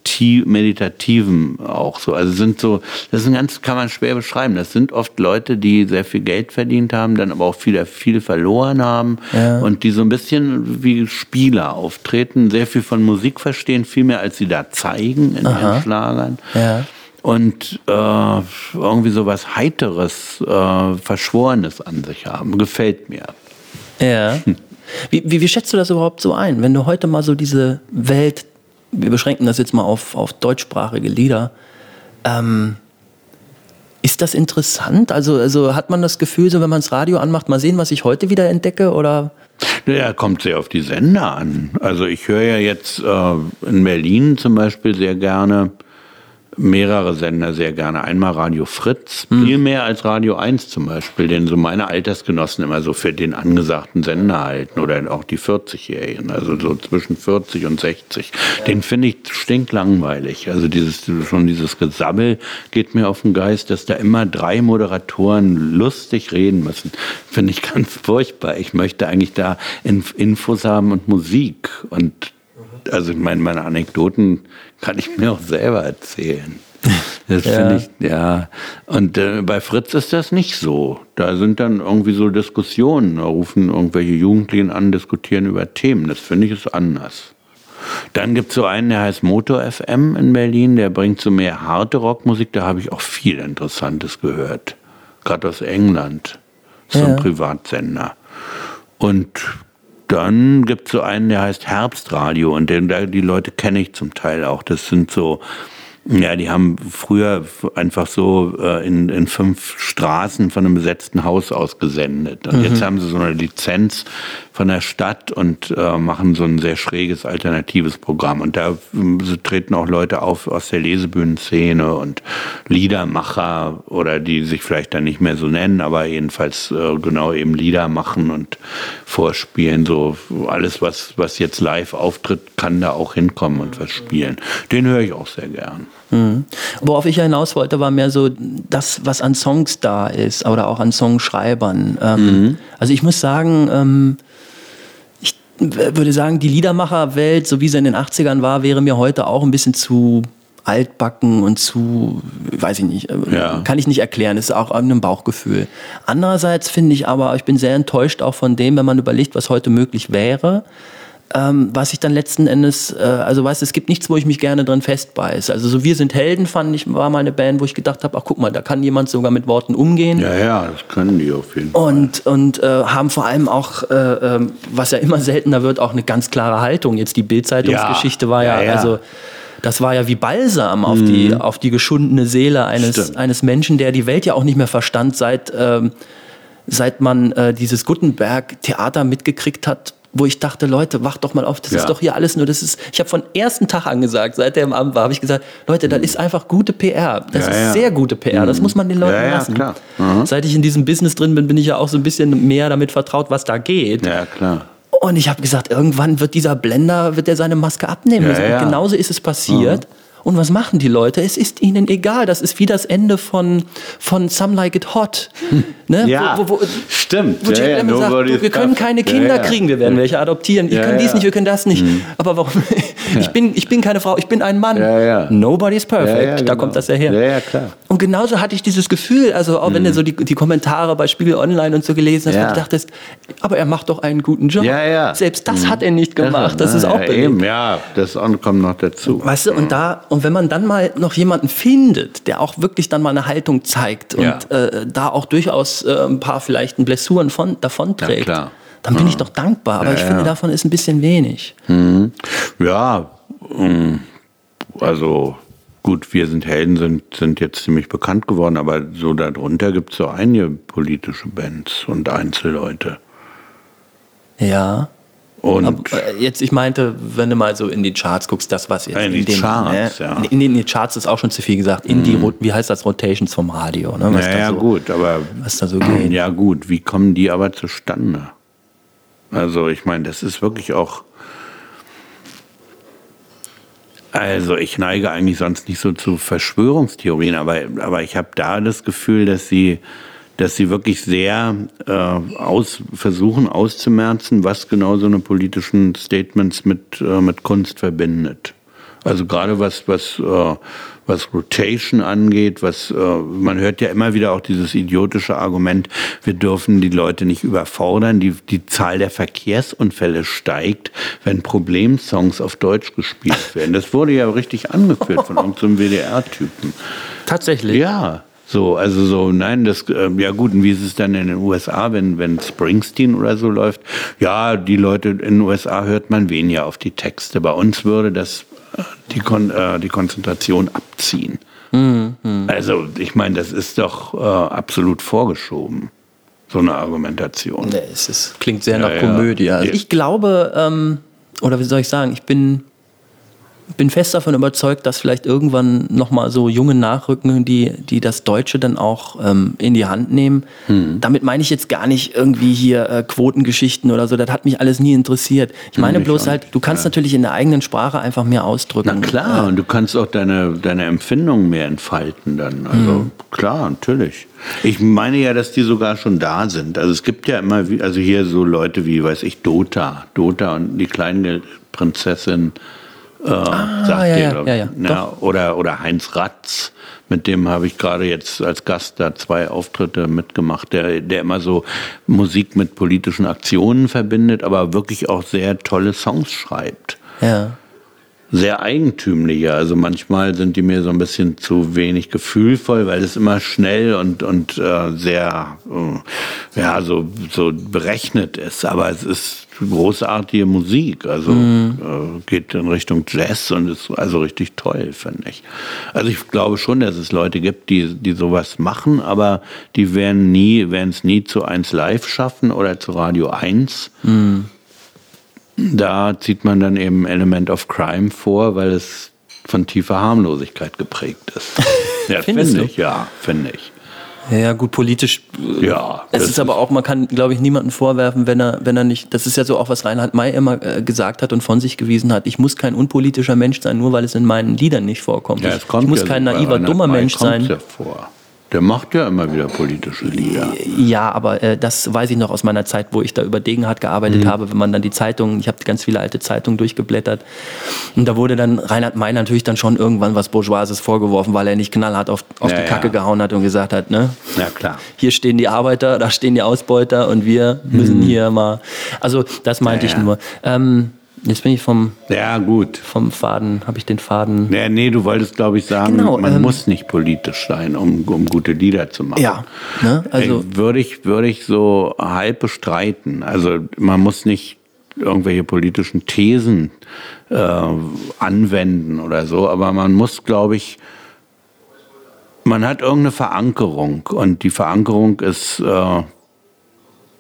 Medit meditativen auch so. Also sind so, das ist ein ganz, kann man schwer beschreiben. Das sind oft Leute, die sehr viel Geld verdient haben, dann aber auch viel, viel verloren haben ja. und die so ein bisschen wie Spieler auftreten, sehr viel von Musik verstehen, viel mehr als sie da zeigen in Aha. ihren Schlagern. Ja. und äh, irgendwie so was Heiteres, äh, Verschworenes an sich haben. Gefällt mir. Ja. Wie, wie, wie schätzt du das überhaupt so ein, wenn du heute mal so diese Welt, wir beschränken das jetzt mal auf, auf deutschsprachige Lieder, ähm, ist das interessant? Also, also hat man das Gefühl, so wenn man das Radio anmacht, mal sehen, was ich heute wieder entdecke? Oder? Ja, kommt sehr auf die Sender an. Also ich höre ja jetzt äh, in Berlin zum Beispiel sehr gerne mehrere Sender sehr gerne. Einmal Radio Fritz, mhm. viel mehr als Radio 1 zum Beispiel, den so meine Altersgenossen immer so für den angesagten Sender halten oder auch die 40-Jährigen, also so zwischen 40 und 60. Den finde ich stinklangweilig. Also dieses, schon dieses Gesabbel geht mir auf den Geist, dass da immer drei Moderatoren lustig reden müssen. Finde ich ganz furchtbar. Ich möchte eigentlich da Infos haben und Musik und also meine, meine Anekdoten kann ich mir auch selber erzählen. Das ja. finde ich, ja. Und äh, bei Fritz ist das nicht so. Da sind dann irgendwie so Diskussionen. Da rufen irgendwelche Jugendlichen an, diskutieren über Themen. Das finde ich ist anders. Dann gibt es so einen, der heißt Motor FM in Berlin. Der bringt so mehr harte Rockmusik. Da habe ich auch viel Interessantes gehört. Gerade aus England. So ein ja. Privatsender. Und dann gibt es so einen, der heißt Herbstradio und den, die Leute kenne ich zum Teil auch. Das sind so ja, die haben früher einfach so äh, in, in fünf Straßen von einem besetzten Haus ausgesendet. Und mhm. jetzt haben sie so eine Lizenz von der Stadt und äh, machen so ein sehr schräges alternatives Programm. Und da äh, treten auch Leute auf aus der Lesebühnenszene und Liedermacher oder die sich vielleicht dann nicht mehr so nennen, aber jedenfalls äh, genau eben Lieder machen und vorspielen. So alles, was, was jetzt live auftritt, kann da auch hinkommen und was spielen. Den höre ich auch sehr gern. Mhm. Worauf ich ja hinaus wollte, war mehr so das, was an Songs da ist oder auch an Songschreibern. Ähm, mhm. Also ich muss sagen, ähm, würde sagen, die Liedermacherwelt, so wie sie in den 80ern war, wäre mir heute auch ein bisschen zu altbacken und zu, weiß ich nicht, äh, ja. kann ich nicht erklären, ist auch ein Bauchgefühl. Andererseits finde ich aber, ich bin sehr enttäuscht auch von dem, wenn man überlegt, was heute möglich wäre ähm, was ich dann letzten Endes, äh, also weißt es gibt nichts, wo ich mich gerne drin festbeiße. Also so Wir sind Helden fand ich, war mal eine Band, wo ich gedacht habe, ach guck mal, da kann jemand sogar mit Worten umgehen. Ja, ja, das können die auf jeden Fall. Und, und äh, haben vor allem auch, äh, ähm, was ja immer seltener wird, auch eine ganz klare Haltung. Jetzt die Bildzeitungsgeschichte ja. war ja, ja, ja, also das war ja wie Balsam auf, mhm. die, auf die geschundene Seele eines, eines Menschen, der die Welt ja auch nicht mehr verstand, seit, ähm, seit man äh, dieses Gutenberg-Theater mitgekriegt hat, wo ich dachte, Leute, wacht doch mal auf, das ja. ist doch hier alles nur, das ist, ich habe von ersten Tag an gesagt, seit der im Amt war, habe ich gesagt, Leute, das mhm. ist einfach gute PR. Das ja, ist ja. sehr gute PR, das mhm. muss man den Leuten lassen. Mhm. Seit ich in diesem Business drin bin, bin ich ja auch so ein bisschen mehr damit vertraut, was da geht. Ja, klar. Und ich habe gesagt, irgendwann wird dieser Blender, wird er seine Maske abnehmen müssen. Und genauso ist es passiert. Mhm. Und was machen die Leute? Es ist ihnen egal. Das ist wie das Ende von, von Some Like It Hot. Ne? Ja, wo, wo, wo, stimmt. Wo Jack ja, Lemmon sagt, wir können keine Kinder ja, kriegen, wir werden welche adoptieren. Wir können dies nicht, wir können das nicht. Mhm. Aber warum? ich, bin, ich bin keine Frau, ich bin ein Mann. Nobody's perfect. Genau. Da kommt das ja her. Ja, klar. Und genauso hatte ich dieses Gefühl, also auch mhm. wenn du so die, die Kommentare bei Spiegel Online und so gelesen hast, ja. du dachtest, aber er macht doch einen guten Job. Ja, ja. Selbst das mhm. hat er nicht gemacht. Das, das ist auch ja, eben, ja, das kommt noch dazu. Weißt du, und da, und wenn man dann mal noch jemanden findet, der auch wirklich dann mal eine Haltung zeigt und ja. äh, da auch durchaus äh, ein paar vielleicht Blessuren von, davon trägt, ja, dann bin ich doch dankbar. Aber ich finde, davon ist ein bisschen wenig. Mhm. Ja, mm, also gut, wir sind Helden, sind, sind jetzt ziemlich bekannt geworden, aber so darunter gibt es so einige politische Bands und Einzelleute. Ja. Und äh, jetzt, ich meinte, wenn du mal so in die Charts guckst, das, was jetzt in, in die den, Charts, ne, ja. in, in, die Charts ist auch schon zu viel gesagt. In die, mhm. wie heißt das, Rotations vom Radio? Ne? Was ja, ja so, gut, aber was da so geht. Ja gut, wie kommen die aber zustande? Also ich meine, das ist wirklich auch also ich neige eigentlich sonst nicht so zu Verschwörungstheorien, aber, aber ich habe da das Gefühl, dass sie, dass sie wirklich sehr äh, aus, versuchen auszumerzen, was genau so eine politischen Statements mit, äh, mit Kunst verbindet. Also gerade was, was, äh, was Rotation angeht, was, äh, man hört ja immer wieder auch dieses idiotische Argument, wir dürfen die Leute nicht überfordern, die, die Zahl der Verkehrsunfälle steigt, wenn Problemsongs auf Deutsch gespielt werden. Das wurde ja richtig angeführt von irgendeinem WDR-Typen. Tatsächlich? Ja. So, also so, nein, das, äh, ja gut, und wie ist es dann in den USA, wenn, wenn Springsteen oder so läuft? Ja, die Leute in den USA hört man weniger auf die Texte. Bei uns würde das äh, die, Kon äh, die Konzentration abziehen. Mhm. Also, ich meine, das ist doch äh, absolut vorgeschoben, so eine Argumentation. Nee, es ist, klingt sehr ja, nach Komödie. Also ich glaube, ähm, oder wie soll ich sagen, ich bin bin fest davon überzeugt, dass vielleicht irgendwann nochmal so junge nachrücken, die, die das Deutsche dann auch ähm, in die Hand nehmen. Hm. Damit meine ich jetzt gar nicht irgendwie hier äh, Quotengeschichten oder so. Das hat mich alles nie interessiert. Ich meine hm, bloß halt, du kannst ja. natürlich in der eigenen Sprache einfach mehr ausdrücken. Na klar, äh, und du kannst auch deine, deine Empfindungen mehr entfalten dann. Also hm. klar, natürlich. Ich meine ja, dass die sogar schon da sind. Also es gibt ja immer, also hier so Leute wie, weiß ich, Dota. Dota und die kleine Prinzessin äh, ah, sagt ja, ihr, ja, ja, ja. oder, oder Heinz Ratz, mit dem habe ich gerade jetzt als Gast da zwei Auftritte mitgemacht, der, der immer so Musik mit politischen Aktionen verbindet, aber wirklich auch sehr tolle Songs schreibt. Ja sehr eigentümlicher. Also manchmal sind die mir so ein bisschen zu wenig gefühlvoll, weil es immer schnell und, und äh, sehr äh, ja, so, so berechnet ist. Aber es ist großartige Musik. Also mhm. äh, geht in Richtung Jazz und ist also richtig toll, finde ich. Also ich glaube schon, dass es Leute gibt, die, die sowas machen, aber die werden nie, werden es nie zu 1 Live schaffen oder zu Radio 1. Mhm da zieht man dann eben Element of Crime vor, weil es von tiefer Harmlosigkeit geprägt ist. Ja, finde ich, ja, finde ich. Ja, gut, politisch. Äh, ja. Es ist aber auch, man kann, glaube ich, niemanden vorwerfen, wenn er, wenn er nicht, das ist ja so auch, was Reinhard May immer äh, gesagt hat und von sich gewiesen hat. Ich muss kein unpolitischer Mensch sein, nur weil es in meinen Liedern nicht vorkommt. Ja, ich, ich muss ja kein naiver, dummer Mensch sein. Ja vor. Der macht ja immer wieder politische Lieder. Ja, aber äh, das weiß ich noch aus meiner Zeit, wo ich da über Degenhardt gearbeitet mhm. habe, wenn man dann die Zeitungen, ich habe ganz viele alte Zeitungen durchgeblättert und da wurde dann Reinhard May natürlich dann schon irgendwann was Bourgeoises vorgeworfen, weil er nicht knallhart auf, auf ja, die Kacke ja. gehauen hat und gesagt hat, ne? Ja, klar. Hier stehen die Arbeiter, da stehen die Ausbeuter und wir müssen mhm. hier mal, also das meinte ja, ich nur. Ähm, Jetzt bin ich vom, ja, gut. vom Faden, habe ich den Faden. Ja, nee, du wolltest, glaube ich, sagen, genau, man ähm, muss nicht politisch sein, um, um gute Lieder zu machen. Ja, ne? also. Würde ich, würde ich so halb bestreiten. Also man muss nicht irgendwelche politischen Thesen äh, anwenden oder so, aber man muss, glaube ich, man hat irgendeine Verankerung und die Verankerung ist, äh,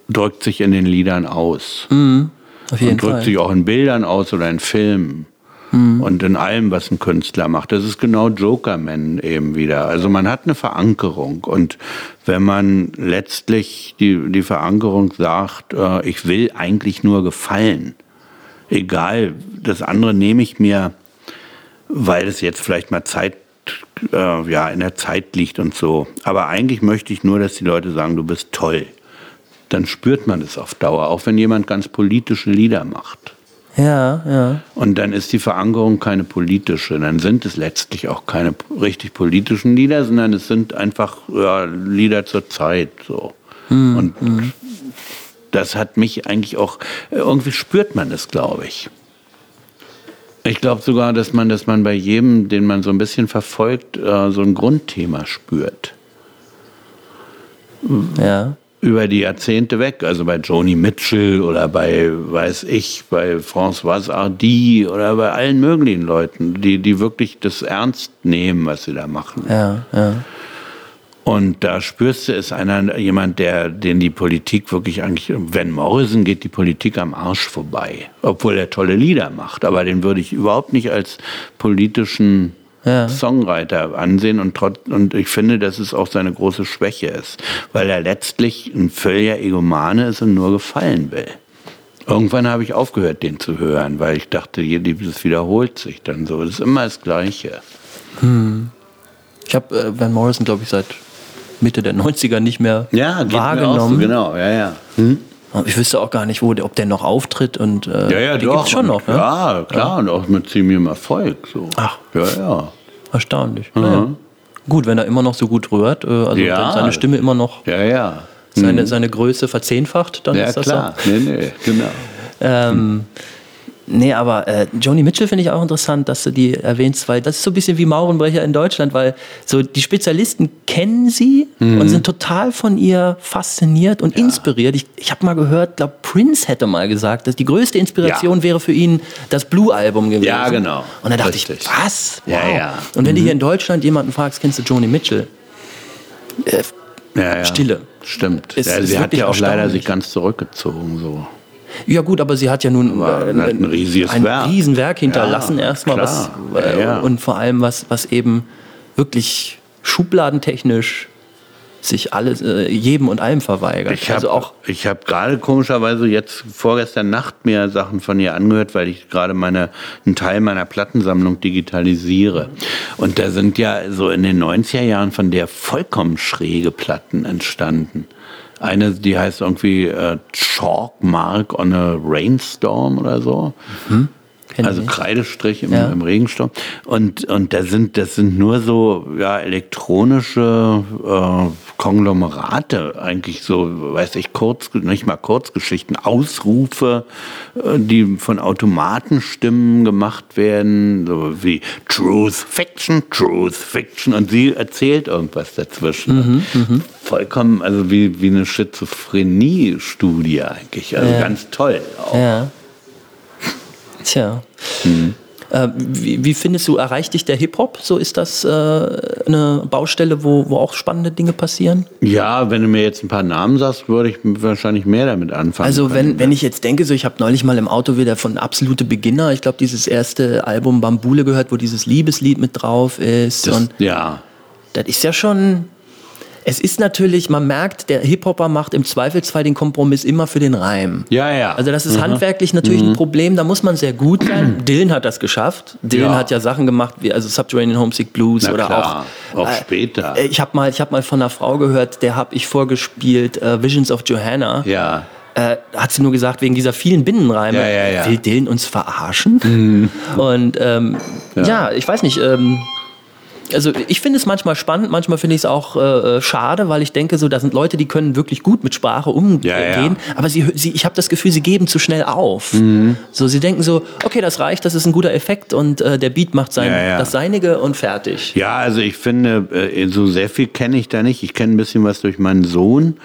drückt sich in den Liedern aus. Mhm. Auf jeden und drückt Fall. sich auch in Bildern aus oder in Filmen. Mhm. Und in allem, was ein Künstler macht. Das ist genau Jokerman eben wieder. Also man hat eine Verankerung. Und wenn man letztlich die, die Verankerung sagt, äh, ich will eigentlich nur gefallen, egal, das andere nehme ich mir, weil es jetzt vielleicht mal Zeit äh, ja, in der Zeit liegt und so. Aber eigentlich möchte ich nur, dass die Leute sagen, du bist toll dann spürt man es auf Dauer, auch wenn jemand ganz politische Lieder macht. Ja, ja. Und dann ist die Verankerung keine politische, dann sind es letztlich auch keine richtig politischen Lieder, sondern es sind einfach ja, Lieder zur Zeit. So. Mhm. Und mhm. das hat mich eigentlich auch, irgendwie spürt man das, glaube ich. Ich glaube sogar, dass man, dass man bei jedem, den man so ein bisschen verfolgt, äh, so ein Grundthema spürt. Ja über die Jahrzehnte weg. Also bei Joni Mitchell oder bei, weiß ich, bei François Hardy oder bei allen möglichen Leuten, die, die wirklich das ernst nehmen, was sie da machen. Ja, ja. Und da spürst du, ist einer jemand, der, den die Politik wirklich eigentlich, Van Morrison geht die Politik am Arsch vorbei. Obwohl er tolle Lieder macht. Aber den würde ich überhaupt nicht als politischen ja. Songwriter ansehen und, trotz, und ich finde, dass es auch seine große Schwäche ist, weil er letztlich ein völliger Egomane ist und nur gefallen will. Irgendwann habe ich aufgehört, den zu hören, weil ich dachte, das wiederholt sich dann so. Das ist immer das Gleiche. Hm. Ich habe äh, Van Morrison, glaube ich, seit Mitte der 90er nicht mehr ja, wahrgenommen. So, genau, ja, ja. Hm? Ich wüsste auch gar nicht, wo, ob der noch auftritt und äh, ja, ja, die doch. schon noch. Ne? Ja, klar, ja. und auch mit ziemlichem Erfolg. So. Ach, ja, ja. Erstaunlich. Mhm. Ja. Gut, wenn er immer noch so gut rührt, äh, also ja. seine Stimme immer noch ja, ja. Seine, mhm. seine Größe verzehnfacht, dann ja, ist das klar. so. Nee, nee, genau. Ähm, Nee, aber äh, Joni Mitchell finde ich auch interessant, dass du die erwähnst, weil das ist so ein bisschen wie Maurenbrecher in Deutschland, weil so die Spezialisten kennen sie mhm. und sind total von ihr fasziniert und ja. inspiriert. Ich, ich habe mal gehört, glaube Prince hätte mal gesagt, dass die größte Inspiration ja. wäre für ihn das Blue-Album gewesen. Ja, genau. Und dann dachte Richtig. ich, was? Wow. Ja, ja. Und wenn mhm. du hier in Deutschland jemanden fragst, kennst du Joni Mitchell? Äh, ja, ja. Stille. Stimmt. Ist, ja, sie hat ja auch leider sich ganz zurückgezogen. So. Ja gut, aber sie hat ja nun äh, ein, ein riesiges ein Werk. Riesenwerk hinterlassen ja, erstmal was äh, ja, ja. und vor allem was, was eben wirklich schubladentechnisch sich alles, äh, jedem und allem verweigert. Ich habe also hab gerade komischerweise jetzt vorgestern Nacht mir Sachen von ihr angehört, weil ich gerade meine, einen Teil meiner Plattensammlung digitalisiere. Und da sind ja so in den 90er Jahren von der vollkommen schräge Platten entstanden. Eine, die heißt irgendwie äh, Chalk Mark on a Rainstorm oder so. Mhm. Also Kreidestrich im, ja. im, Regensturm. Und, und da sind, das sind nur so ja, elektronische äh, Konglomerate, eigentlich so, weiß ich, kurz, nicht mal Kurzgeschichten, Ausrufe, äh, die von Automatenstimmen gemacht werden, so wie Truth Fiction, Truth Fiction. Und sie erzählt irgendwas dazwischen. Mhm, mhm. Vollkommen, also wie, wie eine Schizophrenie-Studie eigentlich. Also ja. ganz toll auch. Ja. Tja. Mhm. Äh, wie, wie, findest du, erreicht dich der Hip-Hop? So ist das äh, eine Baustelle, wo, wo auch spannende Dinge passieren? Ja, wenn du mir jetzt ein paar Namen sagst, würde ich wahrscheinlich mehr damit anfangen. Also wenn, wenn ich jetzt denke, so ich habe neulich mal im Auto wieder von Absolute Beginner, ich glaube, dieses erste Album Bambule gehört, wo dieses Liebeslied mit drauf ist. Das, und ja. Das ist ja schon es ist natürlich, man merkt, der Hip-Hopper macht im Zweifelsfall den Kompromiss immer für den Reim. Ja, ja. Also das ist mhm. handwerklich natürlich mhm. ein Problem, da muss man sehr gut sein. Dylan hat das geschafft. Dylan ja. hat ja Sachen gemacht, wie also Subterranean Homesick Blues Na oder klar. auch auch äh, später. Ich habe mal, hab mal von einer Frau gehört, der habe ich vorgespielt, uh, Visions of Johanna. Ja. Äh, hat sie nur gesagt, wegen dieser vielen Binnenreime, ja, ja, ja. will Dylan uns verarschen? Mhm. Und ähm, ja. ich weiß nicht, ähm, also ich finde es manchmal spannend, manchmal finde ich es auch äh, äh, schade, weil ich denke, so da sind Leute, die können wirklich gut mit Sprache umgehen, ja, ja. aber sie, sie, ich habe das Gefühl, sie geben zu schnell auf. Mhm. So, sie denken so, okay, das reicht, das ist ein guter Effekt und äh, der Beat macht sein, ja, das Seinige und fertig. Ja, also ich finde, äh, so sehr viel kenne ich da nicht. Ich kenne ein bisschen was durch meinen Sohn.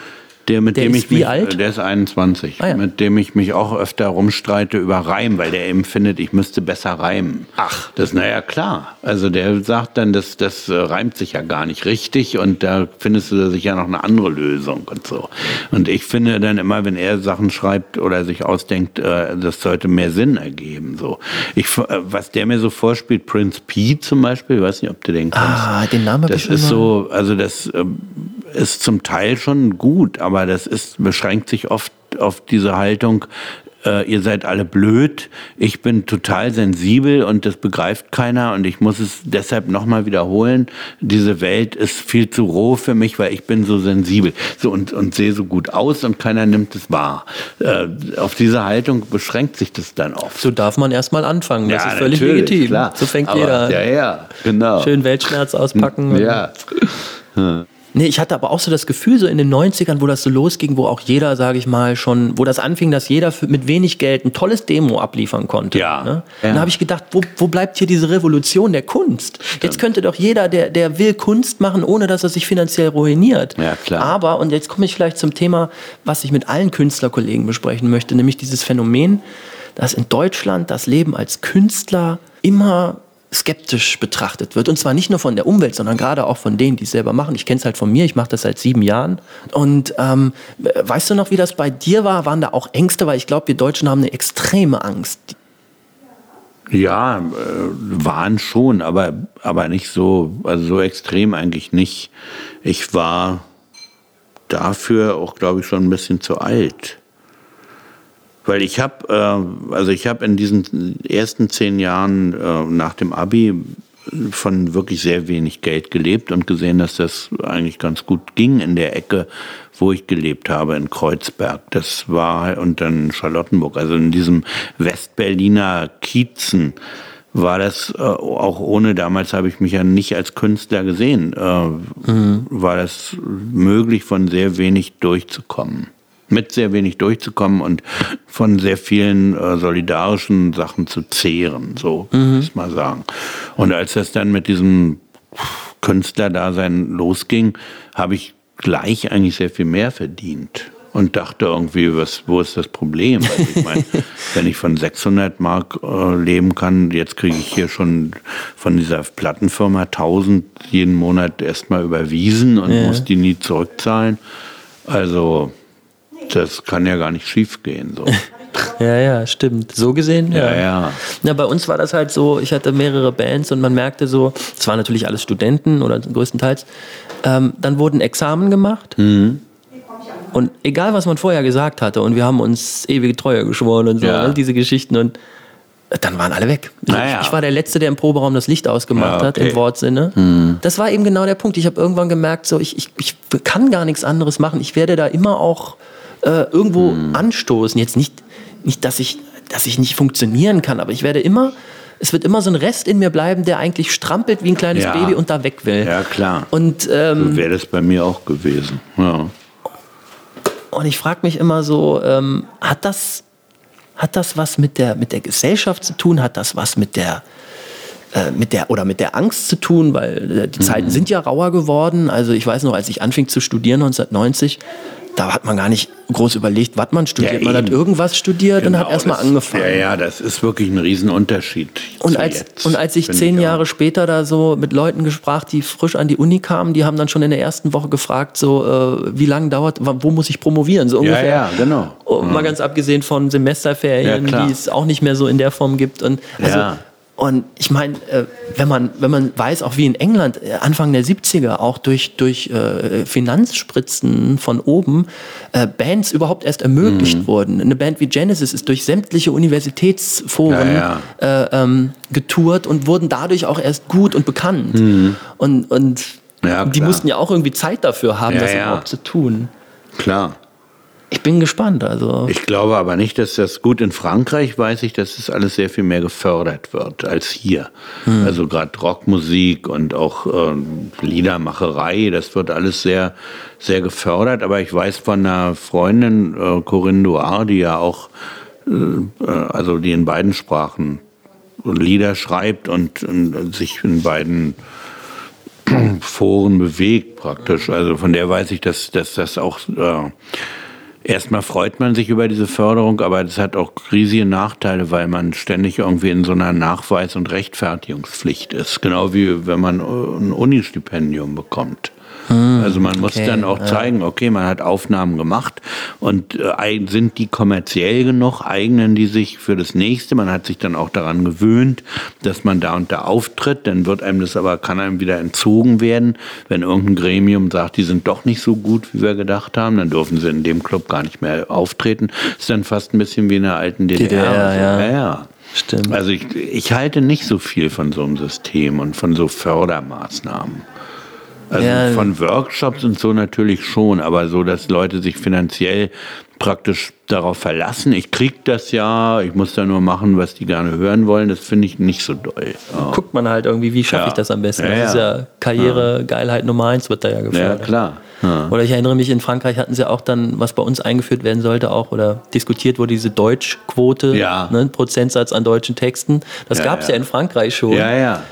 Der, mit der dem ist ich wie mich, alt? Der ist 21. Ah, ja. Mit dem ich mich auch öfter rumstreite über Reim, weil der eben findet, ich müsste besser reimen. Ach. Das, naja, klar. Also der sagt dann, das, das äh, reimt sich ja gar nicht richtig und da findest du sich ja noch eine andere Lösung und so. Und ich finde dann immer, wenn er Sachen schreibt oder sich ausdenkt, äh, das sollte mehr Sinn ergeben. So. Ich, äh, was der mir so vorspielt, Prince P zum Beispiel, ich weiß nicht, ob du den kennst. Ah, den Namen Das ist so, also das ähm, ist zum Teil schon gut, aber das ist, beschränkt sich oft auf diese Haltung, äh, ihr seid alle blöd, ich bin total sensibel und das begreift keiner und ich muss es deshalb nochmal wiederholen. Diese Welt ist viel zu roh für mich, weil ich bin so sensibel so und, und sehe so gut aus und keiner nimmt es wahr. Äh, auf diese Haltung beschränkt sich das dann oft. So darf man erstmal anfangen, das ja, ist völlig legitim. Klar. So fängt Aber, jeder an. Ja, ja, genau. Schön Weltschmerz auspacken. Ja. Nee, ich hatte aber auch so das Gefühl, so in den 90ern, wo das so losging, wo auch jeder, sage ich mal, schon, wo das anfing, dass jeder für, mit wenig Geld ein tolles Demo abliefern konnte. Ja. Ne? ja. Dann habe ich gedacht, wo, wo bleibt hier diese Revolution der Kunst? Stimmt. Jetzt könnte doch jeder, der, der will Kunst machen, ohne dass er sich finanziell ruiniert. Ja, klar. Aber, und jetzt komme ich vielleicht zum Thema, was ich mit allen Künstlerkollegen besprechen möchte, nämlich dieses Phänomen, dass in Deutschland das Leben als Künstler immer skeptisch betrachtet wird. Und zwar nicht nur von der Umwelt, sondern gerade auch von denen, die es selber machen. Ich kenne es halt von mir, ich mache das seit sieben Jahren. Und ähm, weißt du noch, wie das bei dir war? Waren da auch Ängste? Weil ich glaube, wir Deutschen haben eine extreme Angst. Ja, äh, waren schon, aber, aber nicht so, also so extrem eigentlich nicht. Ich war dafür auch, glaube ich, schon ein bisschen zu alt. Weil ich habe, äh, also ich habe in diesen ersten zehn Jahren äh, nach dem Abi von wirklich sehr wenig Geld gelebt und gesehen, dass das eigentlich ganz gut ging in der Ecke, wo ich gelebt habe, in Kreuzberg. Das war und dann Charlottenburg, also in diesem Westberliner Kiezen war das äh, auch ohne, damals habe ich mich ja nicht als Künstler gesehen, äh, mhm. war das möglich, von sehr wenig durchzukommen. Mit sehr wenig durchzukommen und von sehr vielen äh, solidarischen Sachen zu zehren, so mhm. muss mal sagen. Und als das dann mit diesem Künstlerdasein losging, habe ich gleich eigentlich sehr viel mehr verdient und dachte irgendwie, was, wo ist das Problem? Also ich meine, wenn ich von 600 Mark äh, leben kann, jetzt kriege ich hier schon von dieser Plattenfirma 1000 jeden Monat erstmal überwiesen und ja. muss die nie zurückzahlen. Also das kann ja gar nicht schief gehen. So. Ja, ja, stimmt. So gesehen, ja. ja. ja. Ja, bei uns war das halt so, ich hatte mehrere Bands und man merkte so, es waren natürlich alles Studenten oder größtenteils, ähm, dann wurden Examen gemacht. Mhm. Und egal, was man vorher gesagt hatte, und wir haben uns ewige Treue geschworen und so, ja. ne, diese Geschichten und dann waren alle weg. Naja. Ich war der Letzte, der im Proberaum das Licht ausgemacht ja, okay. hat, im Wortsinne. Hm. Das war eben genau der Punkt. Ich habe irgendwann gemerkt, so, ich, ich, ich kann gar nichts anderes machen. Ich werde da immer auch äh, irgendwo hm. anstoßen. Jetzt nicht, nicht dass, ich, dass ich nicht funktionieren kann, aber ich werde immer es wird immer so ein Rest in mir bleiben, der eigentlich strampelt wie ein kleines ja. Baby und da weg will. Ja, klar. Und, ähm, so wäre das bei mir auch gewesen. Ja. Und ich frage mich immer so, ähm, hat das, hat das was mit der, mit der Gesellschaft zu tun? Hat das was mit der, äh, mit der oder mit der Angst zu tun, weil äh, die mhm. Zeiten sind ja rauer geworden. Also ich weiß noch, als ich anfing zu studieren 1990, da hat man gar nicht groß überlegt, was man studiert. Ja, man hat irgendwas studiert genau, und hat genau, erstmal angefangen. Ja, ja, das ist wirklich ein Riesenunterschied. Und als, jetzt, und als ich zehn ich Jahre später da so mit Leuten gesprach, die frisch an die Uni kamen, die haben dann schon in der ersten Woche gefragt, so, äh, wie lange dauert, wo muss ich promovieren? So ungefähr. Ja, ja, genau. Oh, mal mhm. ganz abgesehen von Semesterferien, die es auch nicht mehr so in der Form gibt. Und also. Und ich meine, äh, wenn, man, wenn man weiß, auch wie in England äh, Anfang der 70er auch durch, durch äh, Finanzspritzen von oben Bands überhaupt erst ermöglicht mhm. wurden. Eine Band wie Genesis ist durch sämtliche Universitätsforen ja, ja. Äh, ähm, getourt und wurden dadurch auch erst gut und bekannt. Mhm. Und, und ja, die mussten ja auch irgendwie Zeit dafür haben, das überhaupt zu tun. Klar. Ich bin gespannt. Also. Ich glaube aber nicht, dass das gut in Frankreich weiß ich, dass das alles sehr viel mehr gefördert wird als hier. Hm. Also gerade Rockmusik und auch äh, Liedermacherei, das wird alles sehr, sehr gefördert. Aber ich weiß von einer Freundin, äh, Corinne Duar, die ja auch, äh, also die in beiden Sprachen Lieder schreibt und, und sich in beiden Foren bewegt praktisch. Also von der weiß ich, dass, dass das auch äh, Erstmal freut man sich über diese Förderung, aber das hat auch riesige Nachteile, weil man ständig irgendwie in so einer Nachweis- und Rechtfertigungspflicht ist. Genau wie wenn man ein Unistipendium bekommt. Hm, also man muss okay, dann auch zeigen, okay, man hat Aufnahmen gemacht und äh, sind die kommerziell genug, eignen die sich für das nächste. Man hat sich dann auch daran gewöhnt, dass man da und da auftritt, dann wird einem das aber, kann einem wieder entzogen werden. Wenn irgendein Gremium sagt, die sind doch nicht so gut, wie wir gedacht haben, dann dürfen sie in dem Club gar nicht mehr auftreten. Das ist dann fast ein bisschen wie in der alten DDR. DDR ja. ja, ja. Stimmt. Also ich, ich halte nicht so viel von so einem System und von so Fördermaßnahmen. Also ja. von Workshops und so natürlich schon, aber so, dass Leute sich finanziell praktisch darauf verlassen. Ich krieg das ja, ich muss da nur machen, was die gerne hören wollen. Das finde ich nicht so doll. Ja. Guckt man halt irgendwie, wie schaffe ja. ich das am besten? Ja, das ist ja Karriere, Geilheit Nummer eins wird da ja gefördert. Ja, klar. Oder ich erinnere mich, in Frankreich hatten sie auch dann, was bei uns eingeführt werden sollte, auch oder diskutiert wurde, diese Deutschquote, ja. ne, Prozentsatz an deutschen Texten. Das gab es ja in Frankreich schon. Ja, ja.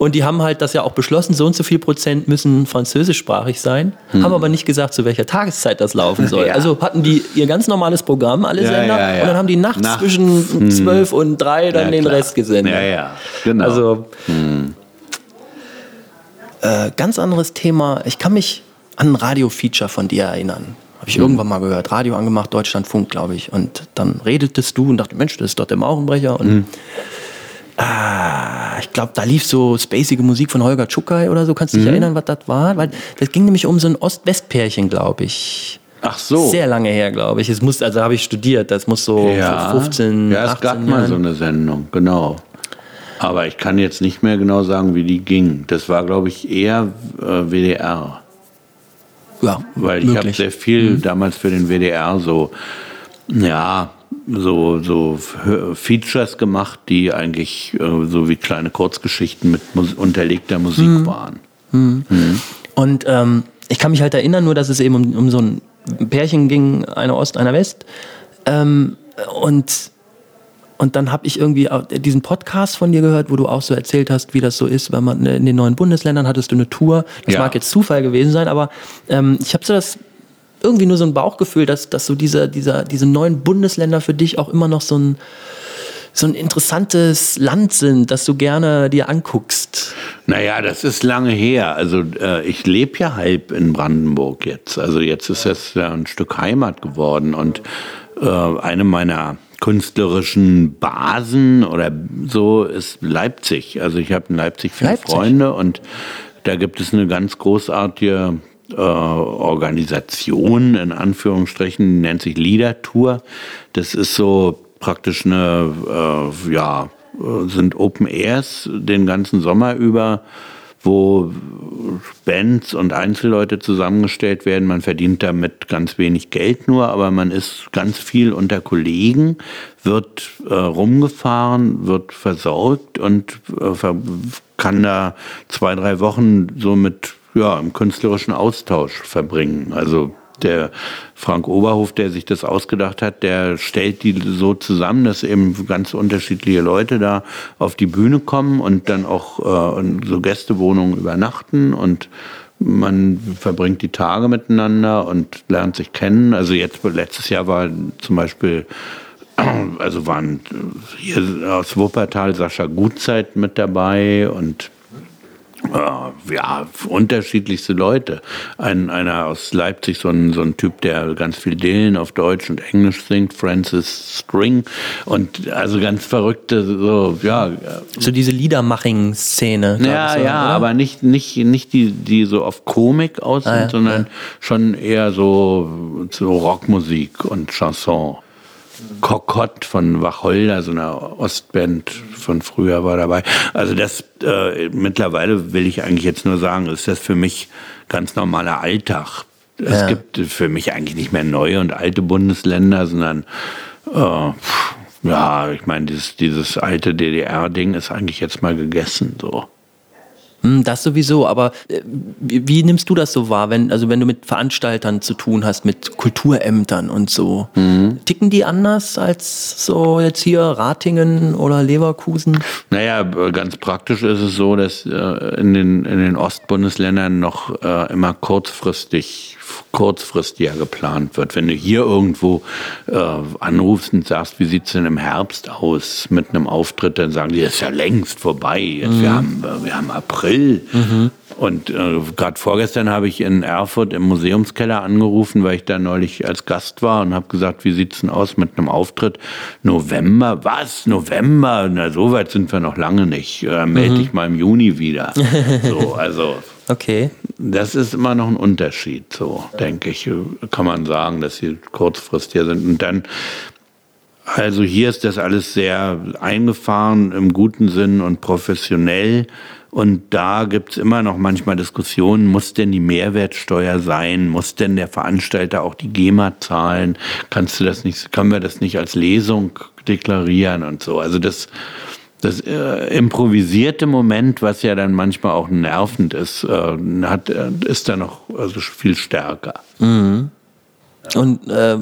Und die haben halt das ja auch beschlossen, so und so viel Prozent müssen französischsprachig sein, hm. haben aber nicht gesagt, zu welcher Tageszeit das laufen soll. Ja. Also hatten die ihr ganz normales Programm, alle ja, Sender, ja, und dann haben die nachts, nachts. zwischen hm. und drei dann den Rest gesendet. Ja, ja, genau. Also, hm. äh, ganz anderes Thema. Ich kann mich an ein Radio-Feature von dir erinnern. Habe ich hm. irgendwann mal gehört. Radio angemacht, Deutschlandfunk, glaube ich. Und dann redetest du und dachte, Mensch, das ist doch der Maurenbrecher. Und hm. Ah, ich glaube, da lief so spacige Musik von Holger Tschukai oder so. Kannst du dich mhm. erinnern, was das war? Weil das ging nämlich um so ein Ost-West-Pärchen, glaube ich. Ach so. Sehr lange her, glaube ich. Es muss, also habe ich studiert. Das muss so ja. 15, Ja, es gab mal so eine Sendung, genau. Aber ich kann jetzt nicht mehr genau sagen, wie die ging. Das war, glaube ich, eher äh, WDR. Ja, Weil ich habe sehr viel mhm. damals für den WDR so, ja, so, so Features gemacht, die eigentlich äh, so wie kleine Kurzgeschichten mit Mus unterlegter Musik hm. waren. Hm. Hm. Und ähm, ich kann mich halt erinnern, nur dass es eben um, um so ein ein Pärchen ging, einer Ost, einer West. Ähm, und und dann habe ich irgendwie diesen Podcast von dir gehört, wo du auch so erzählt hast, wie das so ist, wenn man in den neuen Bundesländern hattest du eine Tour. Das ja. mag jetzt Zufall gewesen sein, aber ähm, ich habe so das irgendwie nur so ein Bauchgefühl, dass, dass so diese, dieser, diese neuen Bundesländer für dich auch immer noch so ein, so ein interessantes Land sind, das du gerne dir anguckst? Naja, das ist lange her. Also äh, ich lebe ja halb in Brandenburg jetzt. Also jetzt ist es ja ein Stück Heimat geworden. Und äh, eine meiner künstlerischen Basen oder so ist Leipzig. Also ich habe in Leipzig viele Leipzig. Freunde und da gibt es eine ganz großartige äh, Organisation, in Anführungsstrichen, nennt sich Leader Tour. Das ist so praktisch eine, äh, ja, sind Open Airs den ganzen Sommer über wo Bands und Einzelleute zusammengestellt werden. Man verdient damit ganz wenig Geld nur, aber man ist ganz viel unter Kollegen, wird äh, rumgefahren, wird versorgt und äh, kann da zwei, drei Wochen so mit ja, im künstlerischen Austausch verbringen. Also der Frank Oberhof, der sich das ausgedacht hat, der stellt die so zusammen, dass eben ganz unterschiedliche Leute da auf die Bühne kommen und dann auch äh, so Gästewohnungen übernachten und man verbringt die Tage miteinander und lernt sich kennen. Also jetzt letztes Jahr war zum Beispiel also waren hier aus Wuppertal Sascha Gutzeit mit dabei und äh, ja, unterschiedlichste Leute. Ein, einer aus Leipzig, so ein, so ein Typ, der ganz viel Dylan auf Deutsch und Englisch singt, Francis String. Und also ganz verrückte, so, ja. So diese Liedermaching-Szene. Ja, so, ja, oder? aber nicht, nicht, nicht die, die so auf Komik aus sind, ah, ja, sondern ja. schon eher so, so Rockmusik und Chanson. Kokott von Wacholder, so einer Ostband von früher war dabei. Also das äh, mittlerweile will ich eigentlich jetzt nur sagen, ist das für mich ganz normaler Alltag. Es ja. gibt für mich eigentlich nicht mehr neue und alte Bundesländer, sondern äh, ja, ich meine, dieses, dieses alte DDR-Ding ist eigentlich jetzt mal gegessen so. Hm, das sowieso, aber äh, wie, wie, nimmst du das so wahr, wenn, also wenn du mit Veranstaltern zu tun hast, mit Kulturämtern und so? Mhm. Ticken die anders als so jetzt hier Ratingen oder Leverkusen? Naja, ganz praktisch ist es so, dass äh, in, den, in den Ostbundesländern noch äh, immer kurzfristig kurzfristiger geplant wird. Wenn du hier irgendwo äh, anrufst und sagst, wie sieht es denn im Herbst aus mit einem Auftritt, dann sagen die, das ist ja längst vorbei. Jetzt, mhm. wir, haben, wir haben April. Mhm. Und äh, gerade vorgestern habe ich in Erfurt im Museumskeller angerufen, weil ich da neulich als Gast war und habe gesagt, wie sieht es denn aus mit einem Auftritt? November? Was? November? Na, so weit sind wir noch lange nicht. Äh, melde mhm. dich mal im Juni wieder. so, also Okay. Das ist immer noch ein Unterschied, so denke ich, kann man sagen, dass sie kurzfristig sind. Und dann, also hier ist das alles sehr eingefahren im guten Sinn und professionell. Und da gibt es immer noch manchmal Diskussionen, muss denn die Mehrwertsteuer sein? Muss denn der Veranstalter auch die GEMA zahlen? Kannst du das nicht, können wir das nicht als Lesung deklarieren und so? Also das das äh, improvisierte Moment, was ja dann manchmal auch nervend ist, äh, hat, äh, ist da noch also viel stärker. Mhm. Und äh,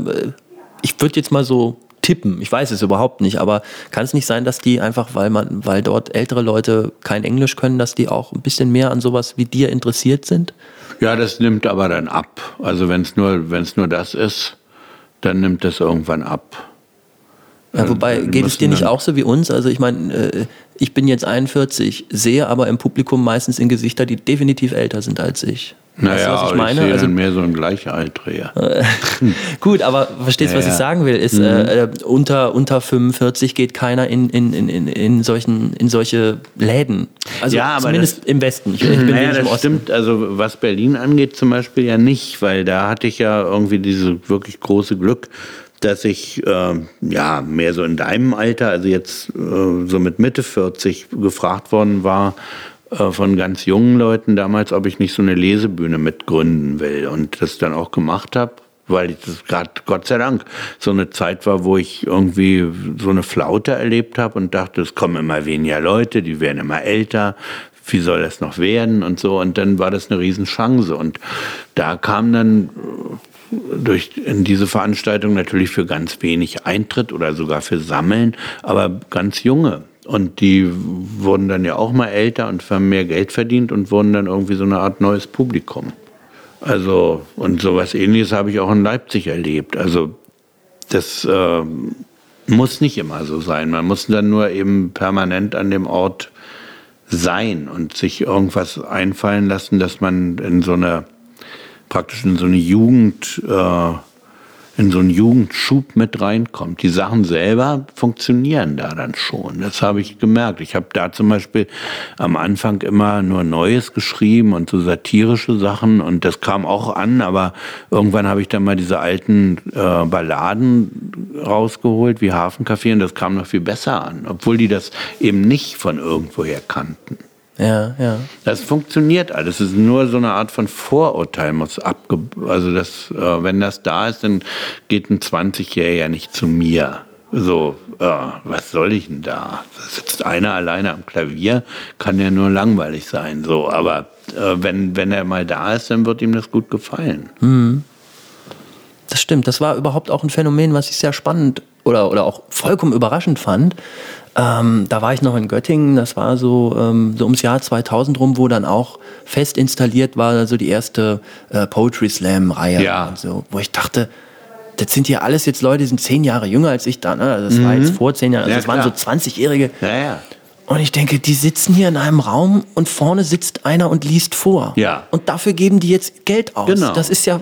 ich würde jetzt mal so tippen, ich weiß es überhaupt nicht, aber kann es nicht sein, dass die einfach, weil man, weil dort ältere Leute kein Englisch können, dass die auch ein bisschen mehr an sowas wie dir interessiert sind? Ja, das nimmt aber dann ab. Also wenn es nur, wenn es nur das ist, dann nimmt das irgendwann ab. Ja, äh, wobei, geht es dir nicht auch so wie uns? Also ich meine, äh, ich bin jetzt 41, sehe aber im Publikum meistens in Gesichter, die definitiv älter sind als ich. Naja, weißt du, was ich meine? Ich also mehr so ein Gleichaltriger. Gut, aber verstehst du, ja, was ich sagen will? Ist, mhm. äh, unter, unter 45 geht keiner in, in, in, in, solchen, in solche Läden. Also ja, zumindest das, im Westen. Ich, ich bin naja, das Osten. stimmt. Also was Berlin angeht zum Beispiel ja nicht, weil da hatte ich ja irgendwie dieses wirklich große Glück, dass ich äh, ja mehr so in deinem Alter, also jetzt äh, so mit Mitte 40 gefragt worden war äh, von ganz jungen Leuten damals, ob ich nicht so eine Lesebühne mitgründen will und das dann auch gemacht habe, weil ich das gerade Gott sei Dank so eine Zeit war, wo ich irgendwie so eine Flaute erlebt habe und dachte, es kommen immer weniger Leute, die werden immer älter, wie soll das noch werden und so. Und dann war das eine Riesenchance. Und da kam dann durch in diese Veranstaltung natürlich für ganz wenig Eintritt oder sogar für Sammeln, aber ganz junge. Und die wurden dann ja auch mal älter und haben mehr Geld verdient und wurden dann irgendwie so eine Art neues Publikum. Also, und sowas ähnliches habe ich auch in Leipzig erlebt. Also, das äh, muss nicht immer so sein. Man muss dann nur eben permanent an dem Ort sein und sich irgendwas einfallen lassen, dass man in so eine, praktisch in so eine Jugend, äh, in so einen Jugendschub mit reinkommt. Die Sachen selber funktionieren da dann schon. Das habe ich gemerkt. Ich habe da zum Beispiel am Anfang immer nur Neues geschrieben und so satirische Sachen und das kam auch an, aber irgendwann habe ich dann mal diese alten äh, Balladen rausgeholt, wie Hafencafé und das kam noch viel besser an, obwohl die das eben nicht von irgendwoher kannten. Ja, ja. Das funktioniert alles. Es ist nur so eine Art von Vorurteil, muss abge also das, äh, wenn das da ist, dann geht ein 20-Jähriger nicht zu mir. So, äh, was soll ich denn da? Da sitzt einer alleine am Klavier, kann ja nur langweilig sein. So, aber äh, wenn, wenn er mal da ist, dann wird ihm das gut gefallen. Mhm. Das stimmt. Das war überhaupt auch ein Phänomen, was ich sehr spannend oder, oder auch vollkommen überraschend fand. Ähm, da war ich noch in Göttingen, das war so, ähm, so ums Jahr 2000 rum, wo dann auch fest installiert war, so die erste äh, Poetry Slam-Reihe. Ja. So, wo ich dachte, das sind hier alles jetzt Leute, die sind zehn Jahre jünger als ich da. Ne? Also das war Mhm. jetzt vor zehn Jahren. Also Ja, das waren klar. so 20-Jährige. Ja, ja. Und ich denke, die sitzen hier in einem Raum und vorne sitzt einer und liest vor. Ja. Und dafür geben die jetzt Geld aus. Genau. Das ist ja,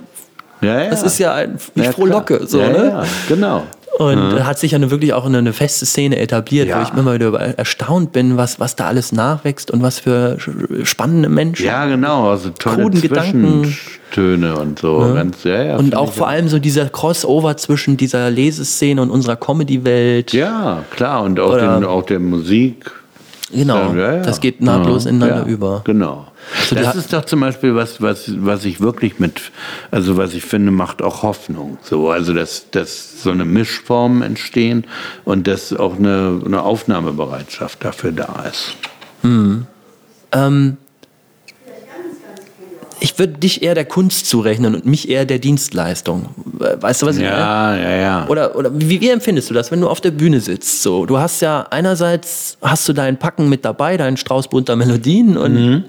Ja, ja. das ist ja ein, ich Ja, frohlocke. So, ne? ja, genau. Und da hat sich ja nun wirklich auch eine, eine feste Szene etabliert, Ja. wo ich immer wieder erstaunt bin, was, was da alles nachwächst und was für spannende Menschen. Ja, genau. Also tolle. Zwischentöne und so. Ganz, ja, ja, und auch vor allem so dieser Crossover zwischen dieser Leseszene und unserer Comedy-Welt. Ja, klar. Und auch, den, auch der Musik. Genau, Ja, ja. das geht nahtlos Ja, ineinander über. Genau. So, die das ist doch zum Beispiel was, was, was ich wirklich mit, also was ich finde, macht auch Hoffnung. So, also dass, dass so eine Mischformen entstehen und dass auch eine, eine Aufnahmebereitschaft dafür da ist. Ähm, ich würde dich eher der Kunst zurechnen und mich eher der Dienstleistung. Weißt du, was ich meine? Ja, ja, ja. Oder, oder wie, wie empfindest du das, wenn du auf der Bühne sitzt? So, du hast ja einerseits hast du dein Packen mit dabei, deinen Strauß bunter Melodien und,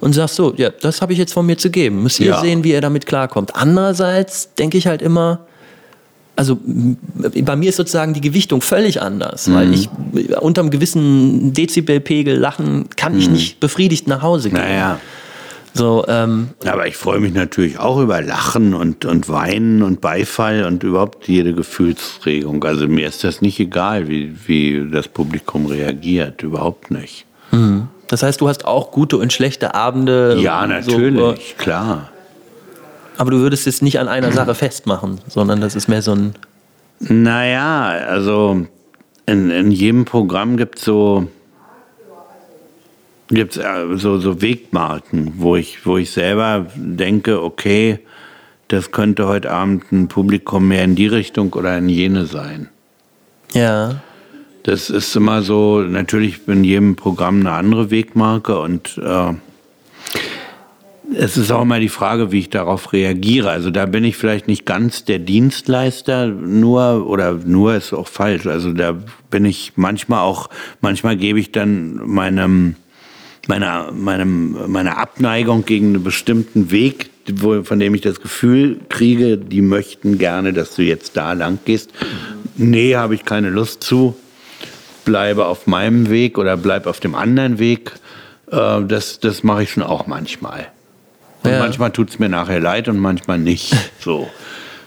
und sagst so, ja, das habe ich jetzt von mir zu geben. Müsst ihr Ja. sehen, wie ihr damit klarkommt. Andererseits denke ich halt immer, also bei mir ist sozusagen die Gewichtung völlig anders, weil ich unter einem gewissen Dezibelpegel lachen kann ich nicht befriedigt nach Hause gehen. Naja. So, ähm, Aber ich freue mich natürlich auch über Lachen und, und Weinen und Beifall und überhaupt jede Gefühlsregung. Also mir ist das nicht egal, wie, wie das Publikum reagiert. Überhaupt nicht. das heißt, du hast auch gute und schlechte Abende. Ja, so, äh, natürlich, klar. Aber du würdest es nicht an einer Sache festmachen, sondern das ist mehr so ein. Naja, also in, in jedem Programm gibt es so, gibt's äh, so, so Wegmarken, wo ich, wo ich selber denke, okay, das könnte heute Abend ein Publikum mehr in die Richtung oder in jene sein. Ja. Das ist immer so, natürlich in jedem Programm eine andere Wegmarke und äh, es ist auch immer die Frage, wie ich darauf reagiere. Also da bin ich vielleicht nicht ganz der Dienstleister nur oder nur ist auch falsch. Also da bin ich manchmal auch, manchmal gebe ich dann meinem, meiner, meinem, meiner Abneigung gegen einen bestimmten Weg, wo, von dem ich das Gefühl kriege, die möchten gerne, dass du jetzt da lang gehst. Nee, habe ich keine Lust zu bleibe auf meinem Weg oder bleib auf dem anderen Weg. Äh, das das mache ich schon auch manchmal. Und Ja. manchmal tut es mir nachher leid und manchmal nicht. So.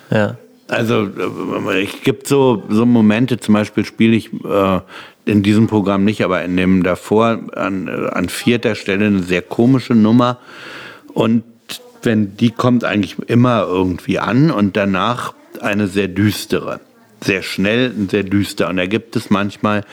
Ja. Also äh, es gibt so, so Momente, zum Beispiel spiele ich äh, in diesem Programm nicht, aber in dem davor an, an vierter Stelle eine sehr komische Nummer. Und wenn die kommt eigentlich immer irgendwie an und danach eine sehr düstere. Sehr schnell und sehr düster. Und da gibt es manchmal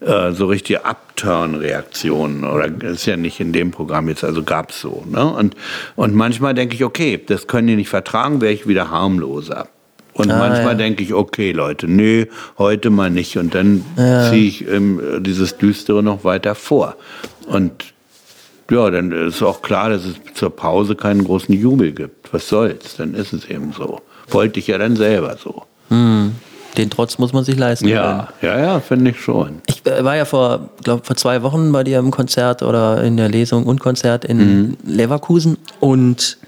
äh, so richtige Upturn-Reaktionen. Oder ist ja nicht in dem Programm jetzt, also gab es so. Ne? Und, und manchmal denke ich, okay, das können die nicht vertragen, wäre ich wieder harmloser. Und Ah, manchmal ja. denke ich, okay, Leute, nee, heute mal nicht. Und dann ziehe ich ähm, dieses Düstere noch weiter vor. Und ja, dann ist auch klar, dass es zur Pause keinen großen Jubel gibt. Was soll's? Dann ist es eben so. wollte ich ja dann selber so. Den Trotz muss man sich leisten. können. Ja, ja, ja, finde ich schon. Ich äh, war ja vor, glaube vor zwei Wochen bei dir im Konzert oder in der Lesung und Konzert in Leverkusen und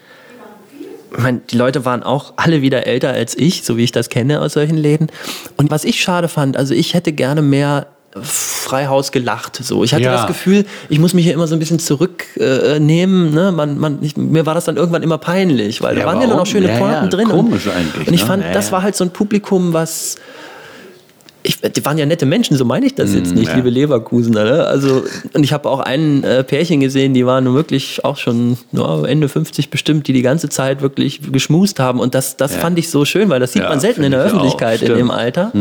ich mein, die Leute waren auch alle wieder älter als ich, so wie ich das kenne aus solchen Läden. Und was ich schade fand, also ich hätte gerne mehr Freihaus gelacht. So, ich hatte Ja. das Gefühl, ich muss mich hier immer so ein bisschen zurücknehmen. ne? man, man, ich, mir war das dann irgendwann immer peinlich, weil Ja, da waren ja dann auch schöne Ja, Pointen drin. komisch und, eigentlich, Und ich ne? fand, das war halt so ein Publikum, was ich, die waren ja nette Menschen, so meine ich das jetzt nicht, ja. liebe Leverkusener. Ne? Also, und ich habe auch ein äh, Pärchen gesehen, die waren wirklich auch schon ja, Ende 50 bestimmt, die die ganze Zeit wirklich geschmust haben. Und das, das fand ich so schön, weil das sieht Ja, man selten in der Öffentlichkeit in dem Alter.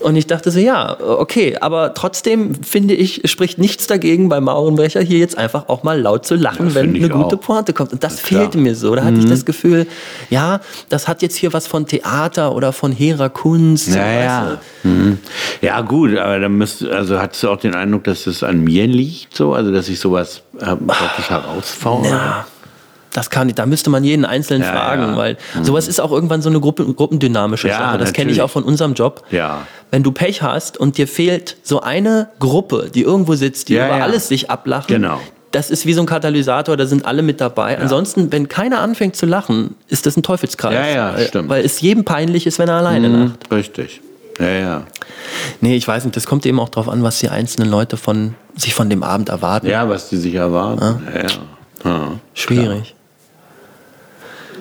Und ich dachte so, ja, okay, aber trotzdem finde ich, spricht nichts dagegen bei Maurenbrecher hier jetzt einfach auch mal laut zu lachen, Das wenn eine gute auch. Pointe kommt. Und das klar. fehlte mir so. Da hatte ich das Gefühl, ja, das hat jetzt hier was von Theater oder von hehrer Kunst. Ja, ja. Mhm. Ja, gut, aber dann müsst, also hattest du auch den Eindruck, dass es an mir liegt, so, also dass ich sowas äh, praktisch herausfordere? Ja. Das kann ich, da müsste man jeden Einzelnen Ja, fragen, ja. weil sowas ist auch irgendwann so eine Gruppe, gruppendynamische Ja, Sache. Das kenne ich auch von unserem Job. Ja. Wenn du Pech hast und dir fehlt so eine Gruppe, die irgendwo sitzt, die über alles sich ablachen. Genau. Das ist wie so ein Katalysator, da sind alle mit dabei. Ansonsten, wenn keiner anfängt zu lachen, ist das ein Teufelskreis. Ja, ja, stimmt. Weil es jedem peinlich ist, wenn er alleine Mhm, lacht. Richtig. Ja, ja. Nee, ich weiß nicht, das kommt eben auch drauf an, was die einzelnen Leute von, sich von dem Abend erwarten. Ja, was die sich erwarten. Ja. ja. Schwierig.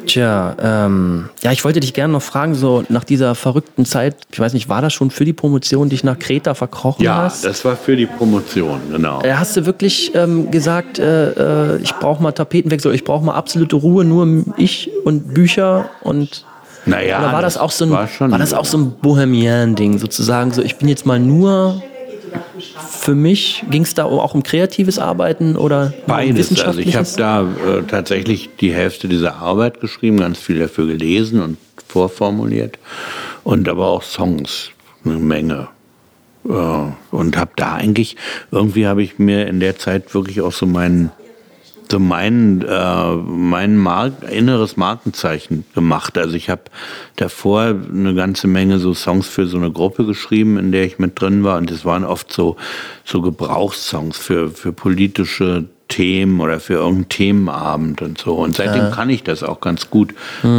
Tja, ähm, ja, ich wollte dich gerne noch fragen, so nach dieser verrückten Zeit, ich weiß nicht, war das schon für die Promotion, dich nach Kreta verkrochen Ja, hast? das war für die Promotion, genau. Äh, Hast du wirklich ähm, gesagt, äh, äh, ich brauche mal Tapetenwechsel, ich brauche mal absolute Ruhe, nur ich und Bücher und Naja, oder war das, auch so ein, war war, das auch so ein Bohemian-Ding, sozusagen, so ich bin jetzt mal nur für mich, ging es da auch um kreatives Arbeiten oder um Beides. Also ich habe da äh, tatsächlich die Hälfte dieser Arbeit geschrieben, ganz viel dafür gelesen und vorformuliert und aber auch Songs, eine Menge. Äh, und habe da eigentlich, irgendwie habe ich mir in der Zeit wirklich auch so meinen so mein, äh, mein Mark inneres Markenzeichen gemacht. Also ich habe davor eine ganze Menge so Songs für so eine Gruppe geschrieben, in der ich mit drin war. Und das waren oft so, so Gebrauchssongs für, für politische Themen oder für irgendeinen Themenabend und so. Und seitdem kann ich das auch ganz gut.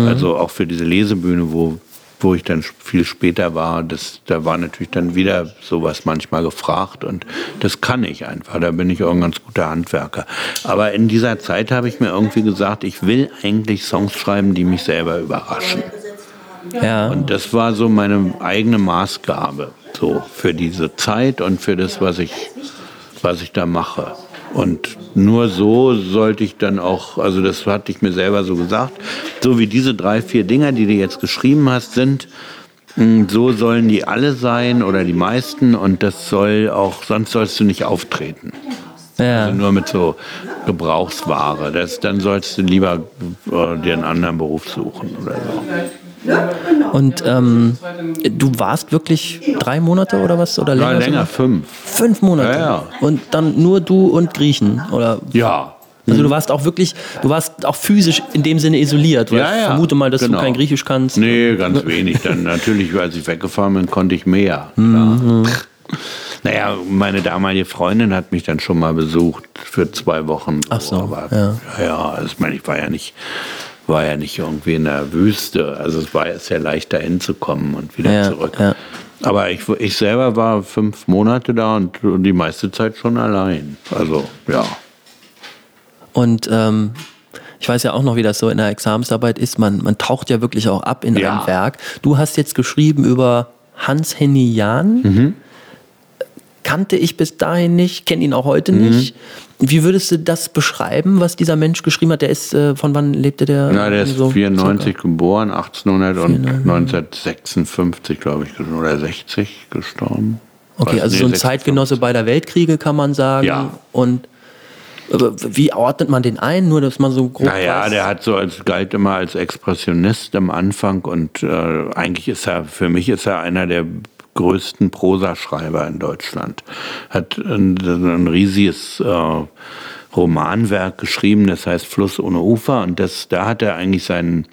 Also auch für diese Lesebühne, wo, wo ich dann viel später war, das, da war natürlich dann wieder sowas manchmal gefragt und das kann ich einfach, da bin ich auch ein ganz guter Handwerker. Aber in dieser Zeit habe ich mir irgendwie gesagt, ich will eigentlich Songs schreiben, die mich selber überraschen. ja. Und das war so meine eigene Maßgabe, so für diese Zeit und für das, was ich, was ich da mache. Und nur so sollte ich dann auch, also das hatte ich mir selber so gesagt, so wie diese drei, vier Dinger, die du jetzt geschrieben hast, sind, mh, so sollen die alle sein oder die meisten und das soll auch, sonst sollst du nicht auftreten. ja. Also nur mit so Gebrauchsware. Das, dann sollst du lieber äh, dir einen anderen Beruf suchen oder so. Und ähm, du warst wirklich drei Monate oder was? Oder länger? Ja, länger, sogar? fünf. Fünf Monate. Ja, ja. Und dann nur du und Griechen? Oder? Ja. Also du warst auch wirklich, du warst auch physisch in dem Sinne isoliert. Weil Ja, ich ja, vermute mal, dass genau. du kein Griechisch kannst. Nee, ganz wenig. Dann natürlich, als ich weggefahren bin, konnte ich mehr. Mhm. Naja, meine damalige Freundin hat mich dann schon mal besucht für zwei Wochen. Ach so, Aber, ja. ja, ja, also ich meine, ich war ja nicht, war ja nicht irgendwie in der Wüste. Also es war jetzt sehr leicht, da hinzukommen und wieder Ja, zurück. ja. Aber ich, ich selber war fünf Monate da und die meiste Zeit schon allein. Also, ja. Und ähm, ich weiß ja auch noch, wie das so in der Examensarbeit ist. Man, man taucht ja wirklich auch ab in Ja. einem Werk. Du hast jetzt geschrieben über Hans Henny Jahn. Mhm. Kannte ich bis dahin nicht, kenne ihn auch heute Mhm. nicht. Wie würdest du das beschreiben, was dieser Mensch geschrieben hat? Der ist, äh, von wann lebte der? Na, der ist so 94 geboren, 1800 und 94. 1956, glaube ich, oder 60 gestorben. Okay, Was? also Nee, so ein 56. Zeitgenosse beider Weltkriege, kann man sagen. Ja. Und wie ordnet man den ein? Nur, dass man so grob Naja, weiß. der hat so als galt immer als Expressionist am Anfang und äh, eigentlich ist er für mich ist er einer der größten Prosaschreiber in Deutschland. Hat ein, ein riesiges äh, Romanwerk geschrieben, das heißt Fluss ohne Ufer und das da hat er eigentlich seinen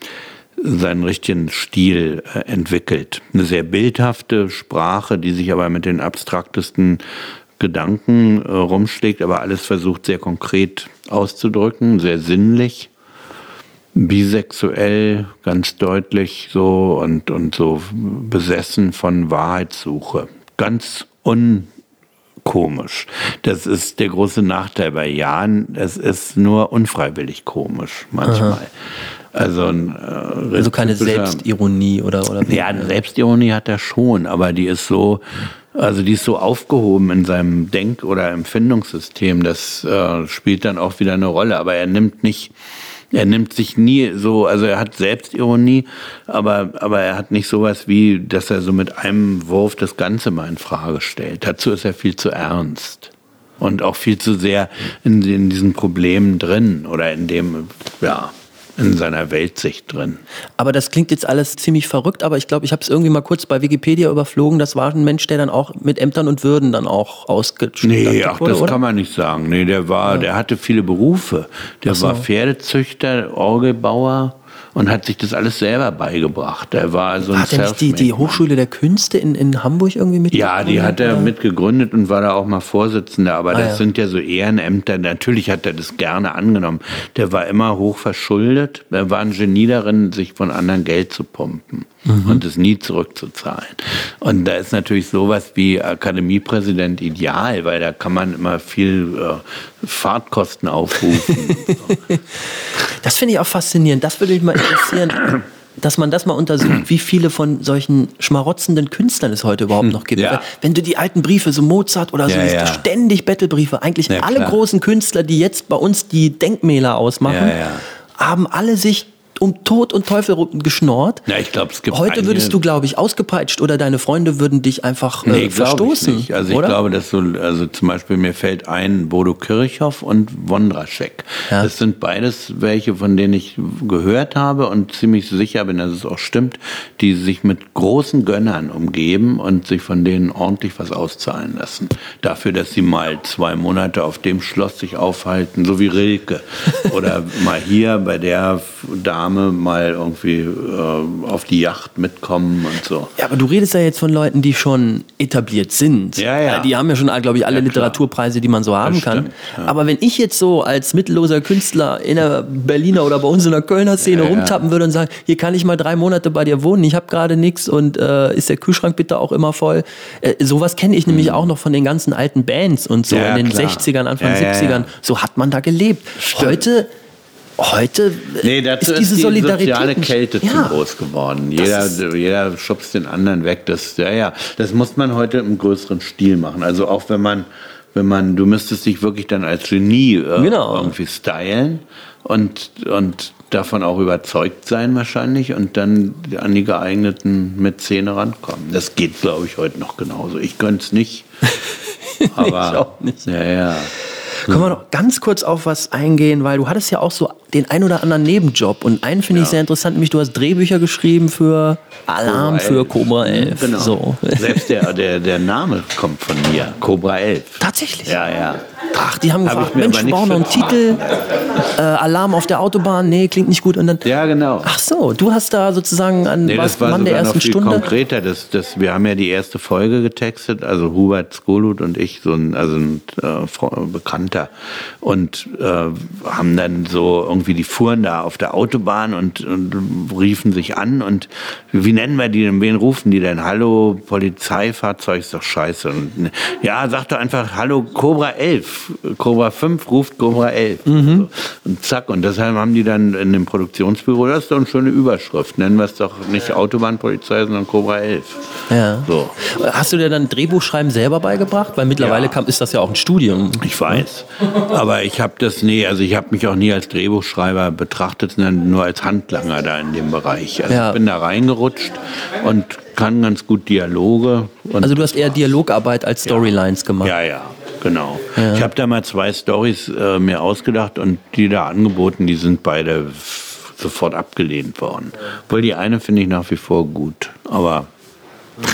seinen richtigen Stil äh, entwickelt. Eine sehr bildhafte Sprache, die sich aber mit den abstraktesten Gedanken äh, rumschlägt, aber alles versucht sehr konkret auszudrücken, sehr sinnlich, bisexuell, ganz deutlich so und, und so besessen von Wahrheitssuche. Ganz unkomisch. Das ist der große Nachteil bei Jan. Es ist nur unfreiwillig komisch manchmal. Aha. Also, ein, äh, also keine Selbstironie oder oder Ja, eine Selbstironie hat er schon, aber die ist so also die ist so aufgehoben in seinem Denk- oder Empfindungssystem, das äh, spielt dann auch wieder eine Rolle. Aber er nimmt nicht, er nimmt sich nie so, also er hat Selbstironie, aber, aber er hat nicht sowas wie, dass er so mit einem Wurf das Ganze mal in Frage stellt. Dazu ist er viel zu ernst und auch viel zu sehr in, in diesen Problemen drin oder in dem, ja, in seiner Weltsicht drin. Aber das klingt jetzt alles ziemlich verrückt, aber ich glaube, ich habe es irgendwie mal kurz bei Wikipedia überflogen. Das war ein Mensch, der dann auch mit Ämtern und Würden dann auch ausgestattet Nee, ach, wurde, das oder? kann man nicht sagen. Nee, der war, ja. der hatte viele Berufe. Der so. war Pferdezüchter, Orgelbauer, und hat sich das alles selber beigebracht. Er war also ein Hat er nicht die, die Hochschule der Künste in, in Hamburg irgendwie mit? Ja, die hat er mitgegründet und war da auch mal Vorsitzender. Aber ah, das ja. sind ja so Ehrenämter. Natürlich hat er das gerne angenommen. Der war immer hoch verschuldet. Er war ein Genie darin, sich von anderen Geld zu pumpen mhm. und es nie zurückzuzahlen. Und da ist natürlich sowas wie Akademiepräsident ideal, weil da kann man immer viel äh, Fahrtkosten aufrufen. das finde ich auch faszinierend. Das würde mich mal interessieren. dass man das mal untersucht, wie viele von solchen schmarotzenden Künstlern es heute überhaupt noch gibt. Ja. Wenn du die alten Briefe, so Mozart oder so, ja, ja. ständig Bettelbriefe, eigentlich alle großen Künstler, die jetzt bei uns die Denkmäler ausmachen, haben alle sich um Tod und Teufel geschnort. Ja, ich glaube, es gibt Heute würdest du, glaube ich, ausgepeitscht oder deine Freunde würden dich einfach äh, nee, verstoßen. Ich also ich oder? glaube, dass so, also zum Beispiel mir fällt ein Bodo Kirchhoff und Wondraschek. Ja. Das sind beides welche, von denen ich gehört habe und ziemlich sicher bin, dass es auch stimmt, die sich mit großen Gönnern umgeben und sich von denen ordentlich was auszahlen lassen. Dafür, dass sie mal zwei Monate auf dem Schloss sich aufhalten, so wie Rilke. Oder mal hier bei der Dame Dame mal irgendwie äh, auf die Yacht mitkommen und so. Ja, aber du redest ja jetzt von Leuten, die schon etabliert sind. Ja, ja. Die haben ja schon, glaube ich, alle ja, Literaturpreise, die man so haben das kann. Stimmt, ja. Aber wenn ich jetzt so als mittelloser Künstler in der Berliner oder bei uns in der Kölner Szene ja, rumtappen würde und sagen, hier kann ich mal drei Monate bei dir wohnen, ich habe gerade nichts und äh, ist der Kühlschrank bitte auch immer voll. Äh, sowas kenne ich mhm. nämlich auch noch von den ganzen alten Bands und so in den klar. 60ern, Anfang 70ern. So hat man da gelebt. Stimmt. Heute heute nee, dazu ist diese ist die Solidarität soziale Kälte ja. zu groß geworden. Jeder, jeder schubst den anderen weg. Das, ja, ja, das muss man heute im größeren Stil machen. Also auch wenn man, wenn man, du müsstest dich wirklich dann als Genie äh, genau. irgendwie stylen und, und davon auch überzeugt sein wahrscheinlich und dann an die geeigneten Mäzene rankommen. Das geht, glaube ich, heute noch genauso. Ich könnte es nicht. aber ich auch nicht. Ja, ja. Können wir noch ganz kurz auf was eingehen, weil du hattest ja auch so den ein oder anderen Nebenjob und einen finde ja. ich sehr interessant, nämlich du hast Drehbücher geschrieben für Alarm Cobra für Cobra 11. Genau. So. Selbst der, der, der Name kommt von mir, Cobra 11. Tatsächlich? Ja, ja. Ach, die haben gefragt, Mensch, wir brauchen noch einen Titel, äh, Alarm auf der Autobahn, nee, klingt nicht gut. Und dann, ja, genau. Ach so, du hast da sozusagen an nee, was, Mann der ersten noch viel Stunde. konkreter. Das, das, wir haben ja die erste Folge getextet, also Hubert Skolut und ich, so ein, also ein äh, Bekannter. Und äh, haben dann so irgendwie, die fuhren da auf der Autobahn und, und riefen sich an und wie nennen wir die denn, wen rufen die denn? Hallo, Polizeifahrzeug ist doch scheiße. Und, ja, sag doch einfach, hallo, Cobra 11. Cobra 5 ruft Cobra 11. Mhm. Und zack, und deshalb haben die dann in dem Produktionsbüro, das ist doch eine schöne Überschrift, nennen wir es doch nicht Autobahnpolizei, sondern Cobra 11. Ja. So. Hast du dir dann Drehbuchschreiben selber beigebracht? Weil mittlerweile ja. kam, ist das ja auch ein Studium. Ich weiß. Aber ich habe das nie, also ich habe mich auch nie als Drehbuchschreiber betrachtet, sondern nur als Handlanger da in dem Bereich. Also ja. ich bin da reingerutscht und kann ganz gut Dialoge. also du hast eher Dialogarbeit als Storylines ja. gemacht. Ja, ja. Genau. Ja. Ich habe da mal zwei Stories äh, mir ausgedacht und die da angeboten, die sind beide sofort abgelehnt worden. Obwohl die eine finde ich nach wie vor gut. Aber.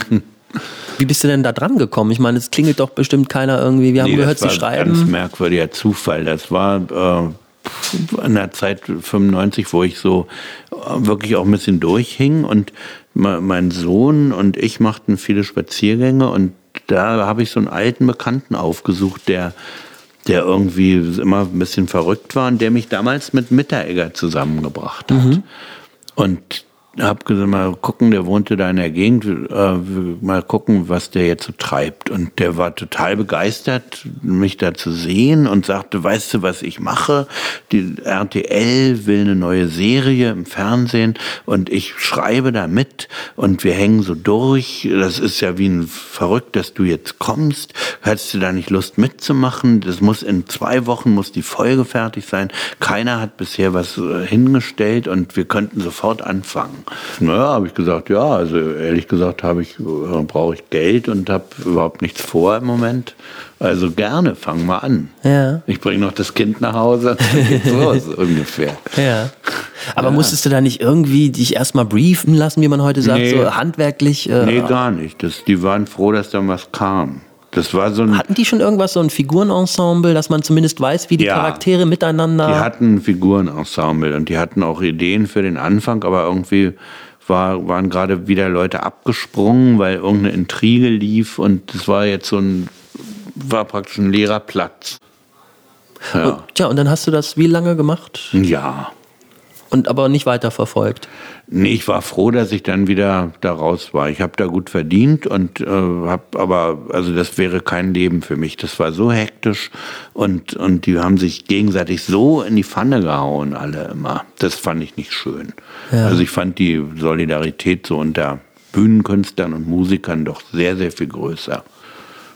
Wie bist du denn da dran gekommen? Ich meine, es klingelt doch bestimmt keiner irgendwie. Wir haben nee, gehört, sie schreiben. Das war ein ganz merkwürdiger Zufall. Das war äh, in der Zeit 95, wo ich so wirklich auch ein bisschen durchhing und mein Sohn und ich machten viele Spaziergänge und da habe ich so einen alten Bekannten aufgesucht, der der irgendwie immer ein bisschen verrückt war und der mich damals mit Mitteregger zusammengebracht hat. Mhm. Und hab gesagt, mal gucken, der wohnte da in der Gegend, äh, mal gucken, was der jetzt so treibt. Und der war total begeistert, mich da zu sehen und sagte, weißt du, was ich mache? Die RTL will eine neue Serie im Fernsehen und ich schreibe da mit und wir hängen so durch. Das ist ja wie ein Verrückt, dass du jetzt kommst. Hättest du da nicht Lust mitzumachen? Das muss in zwei Wochen muss die Folge fertig sein. Keiner hat bisher was äh, hingestellt und wir könnten sofort anfangen. Naja, habe ich gesagt, ja, also ehrlich gesagt habe ich, äh, brauche ich Geld und habe überhaupt nichts vor im Moment. Also gerne, fang mal an. Ja. Ich bringe noch das Kind nach Hause, dann geht's los, ungefähr. Ja. Aber ja. musstest du da nicht irgendwie dich erstmal briefen lassen, wie man heute sagt, nee. so handwerklich? Äh, nee, gar nicht. Das, die waren froh, dass da was kam. Das war so ein hatten die schon irgendwas, so ein Figurenensemble, dass man zumindest weiß, wie die ja, Charaktere miteinander. Die hatten ein Figurenensemble und die hatten auch Ideen für den Anfang, aber irgendwie war, waren gerade wieder Leute abgesprungen, weil irgendeine Intrige lief und es war jetzt so ein, war praktisch ein leerer Platz. Ja. Und, tja, und dann hast du das wie lange gemacht? Ja, und aber nicht weiter verfolgt. Nee, ich war froh, dass ich dann wieder da raus war. Ich habe da gut verdient und äh, habe aber, also das wäre kein Leben für mich. Das war so hektisch und, und die haben sich gegenseitig so in die Pfanne gehauen, alle immer. Das fand ich nicht schön. Ja. Also ich fand die Solidarität so unter Bühnenkünstlern und Musikern doch sehr, sehr viel größer.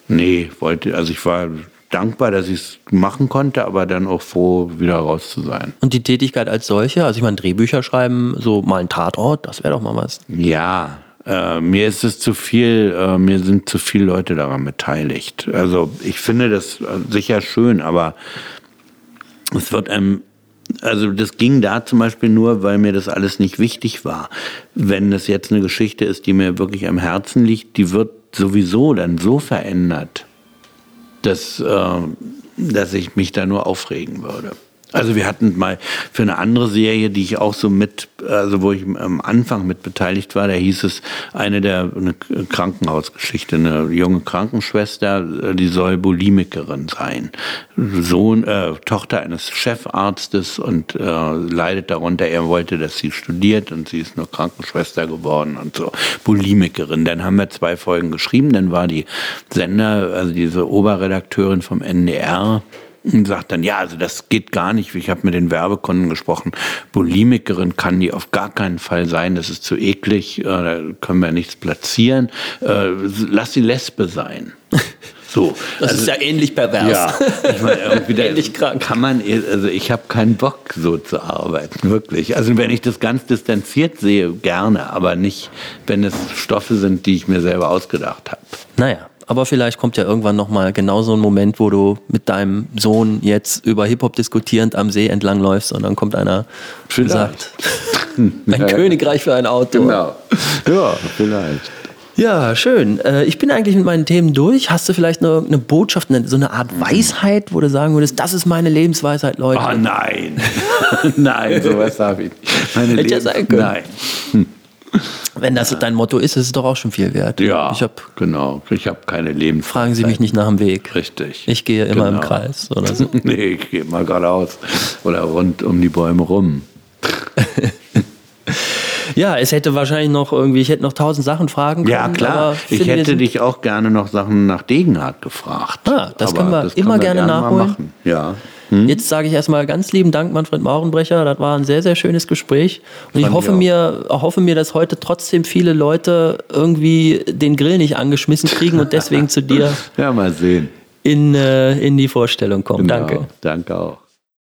Nee, wollte, also ich war dankbar, dass ich es machen konnte, aber dann auch froh, wieder raus zu sein. Und die Tätigkeit als solche, also ich meine, Drehbücher schreiben, so mal ein Tatort, das wäre doch mal was. Ja, äh, mir ist es zu viel, äh, mir sind zu viele Leute daran beteiligt. Also ich finde das äh, sicher schön, aber es wird einem also das ging da zum Beispiel nur, weil mir das alles nicht wichtig war. Wenn das jetzt eine Geschichte ist, die mir wirklich am Herzen liegt, die wird sowieso dann so verändert dass, äh, dass ich mich da nur aufregen würde. Also wir hatten mal für eine andere Serie, die ich auch so mit, also wo ich am Anfang mit beteiligt war, da hieß es eine der eine Krankenhausgeschichte, eine junge Krankenschwester, die soll Bulimikerin sein, Sohn, äh, Tochter eines Chefarztes und äh, leidet darunter. Er wollte, dass sie studiert und sie ist nur Krankenschwester geworden und so Bulimikerin. Dann haben wir zwei Folgen geschrieben, dann war die Sender, also diese Oberredakteurin vom NDR und sagt dann, ja, also das geht gar nicht. Ich habe mit den Werbekunden gesprochen. Bulimikerin kann die auf gar keinen Fall sein. Das ist zu eklig. Äh, da können wir nichts platzieren. Äh, lass sie Lesbe sein. So, das also, ist ja ähnlich pervers. Ja, ich meine, irgendwie ähnlich krank. Kann man, also ich habe keinen Bock, so zu arbeiten, wirklich. Also wenn ich das ganz distanziert sehe, gerne, aber nicht, wenn es Stoffe sind, die ich mir selber ausgedacht habe. Naja, aber vielleicht kommt ja irgendwann nochmal genau so ein Moment, wo du mit deinem Sohn jetzt über Hip-Hop diskutierend am See entlang läufst und dann kommt einer und sagt, ein ja, Königreich für ein Auto. Genau. Ja, vielleicht. Ja, schön. Äh, ich bin eigentlich mit meinen Themen durch. Hast du vielleicht eine, eine Botschaft, so eine Art Weisheit, wo du sagen würdest, das ist meine Lebensweisheit, Leute? Ah, oh, nein. nein, sowas habe ich nicht. Meine Hätte ja sein können. Nein. Hm. Wenn das dein Motto ist, ist es doch auch schon viel wert. Ja, ich hab, genau. Ich habe keine Lebens. Fragen Sie mich nicht nach dem Weg. Richtig. Ich gehe immer genau. im Kreis oder so. nee, ich gehe mal geradeaus oder rund um die Bäume rum. Ja, es hätte wahrscheinlich noch irgendwie, ich hätte noch tausend Sachen fragen können. Ja, klar. Ich hätte dich auch gerne noch Sachen nach Degenhardt gefragt. Ah, das aber können wir immer können wir gerne, gerne nachholen. Ja. Hm? Jetzt sage ich erstmal ganz lieben Dank, Manfred Maurenbrecher. Das war ein sehr, sehr schönes Gespräch. Und ich hoffe mir, hoffe mir, dass heute trotzdem viele Leute irgendwie den Grill nicht angeschmissen kriegen und deswegen zu dir ja, mal sehen. In, äh, in die Vorstellung kommen. Genau. Danke. Danke auch.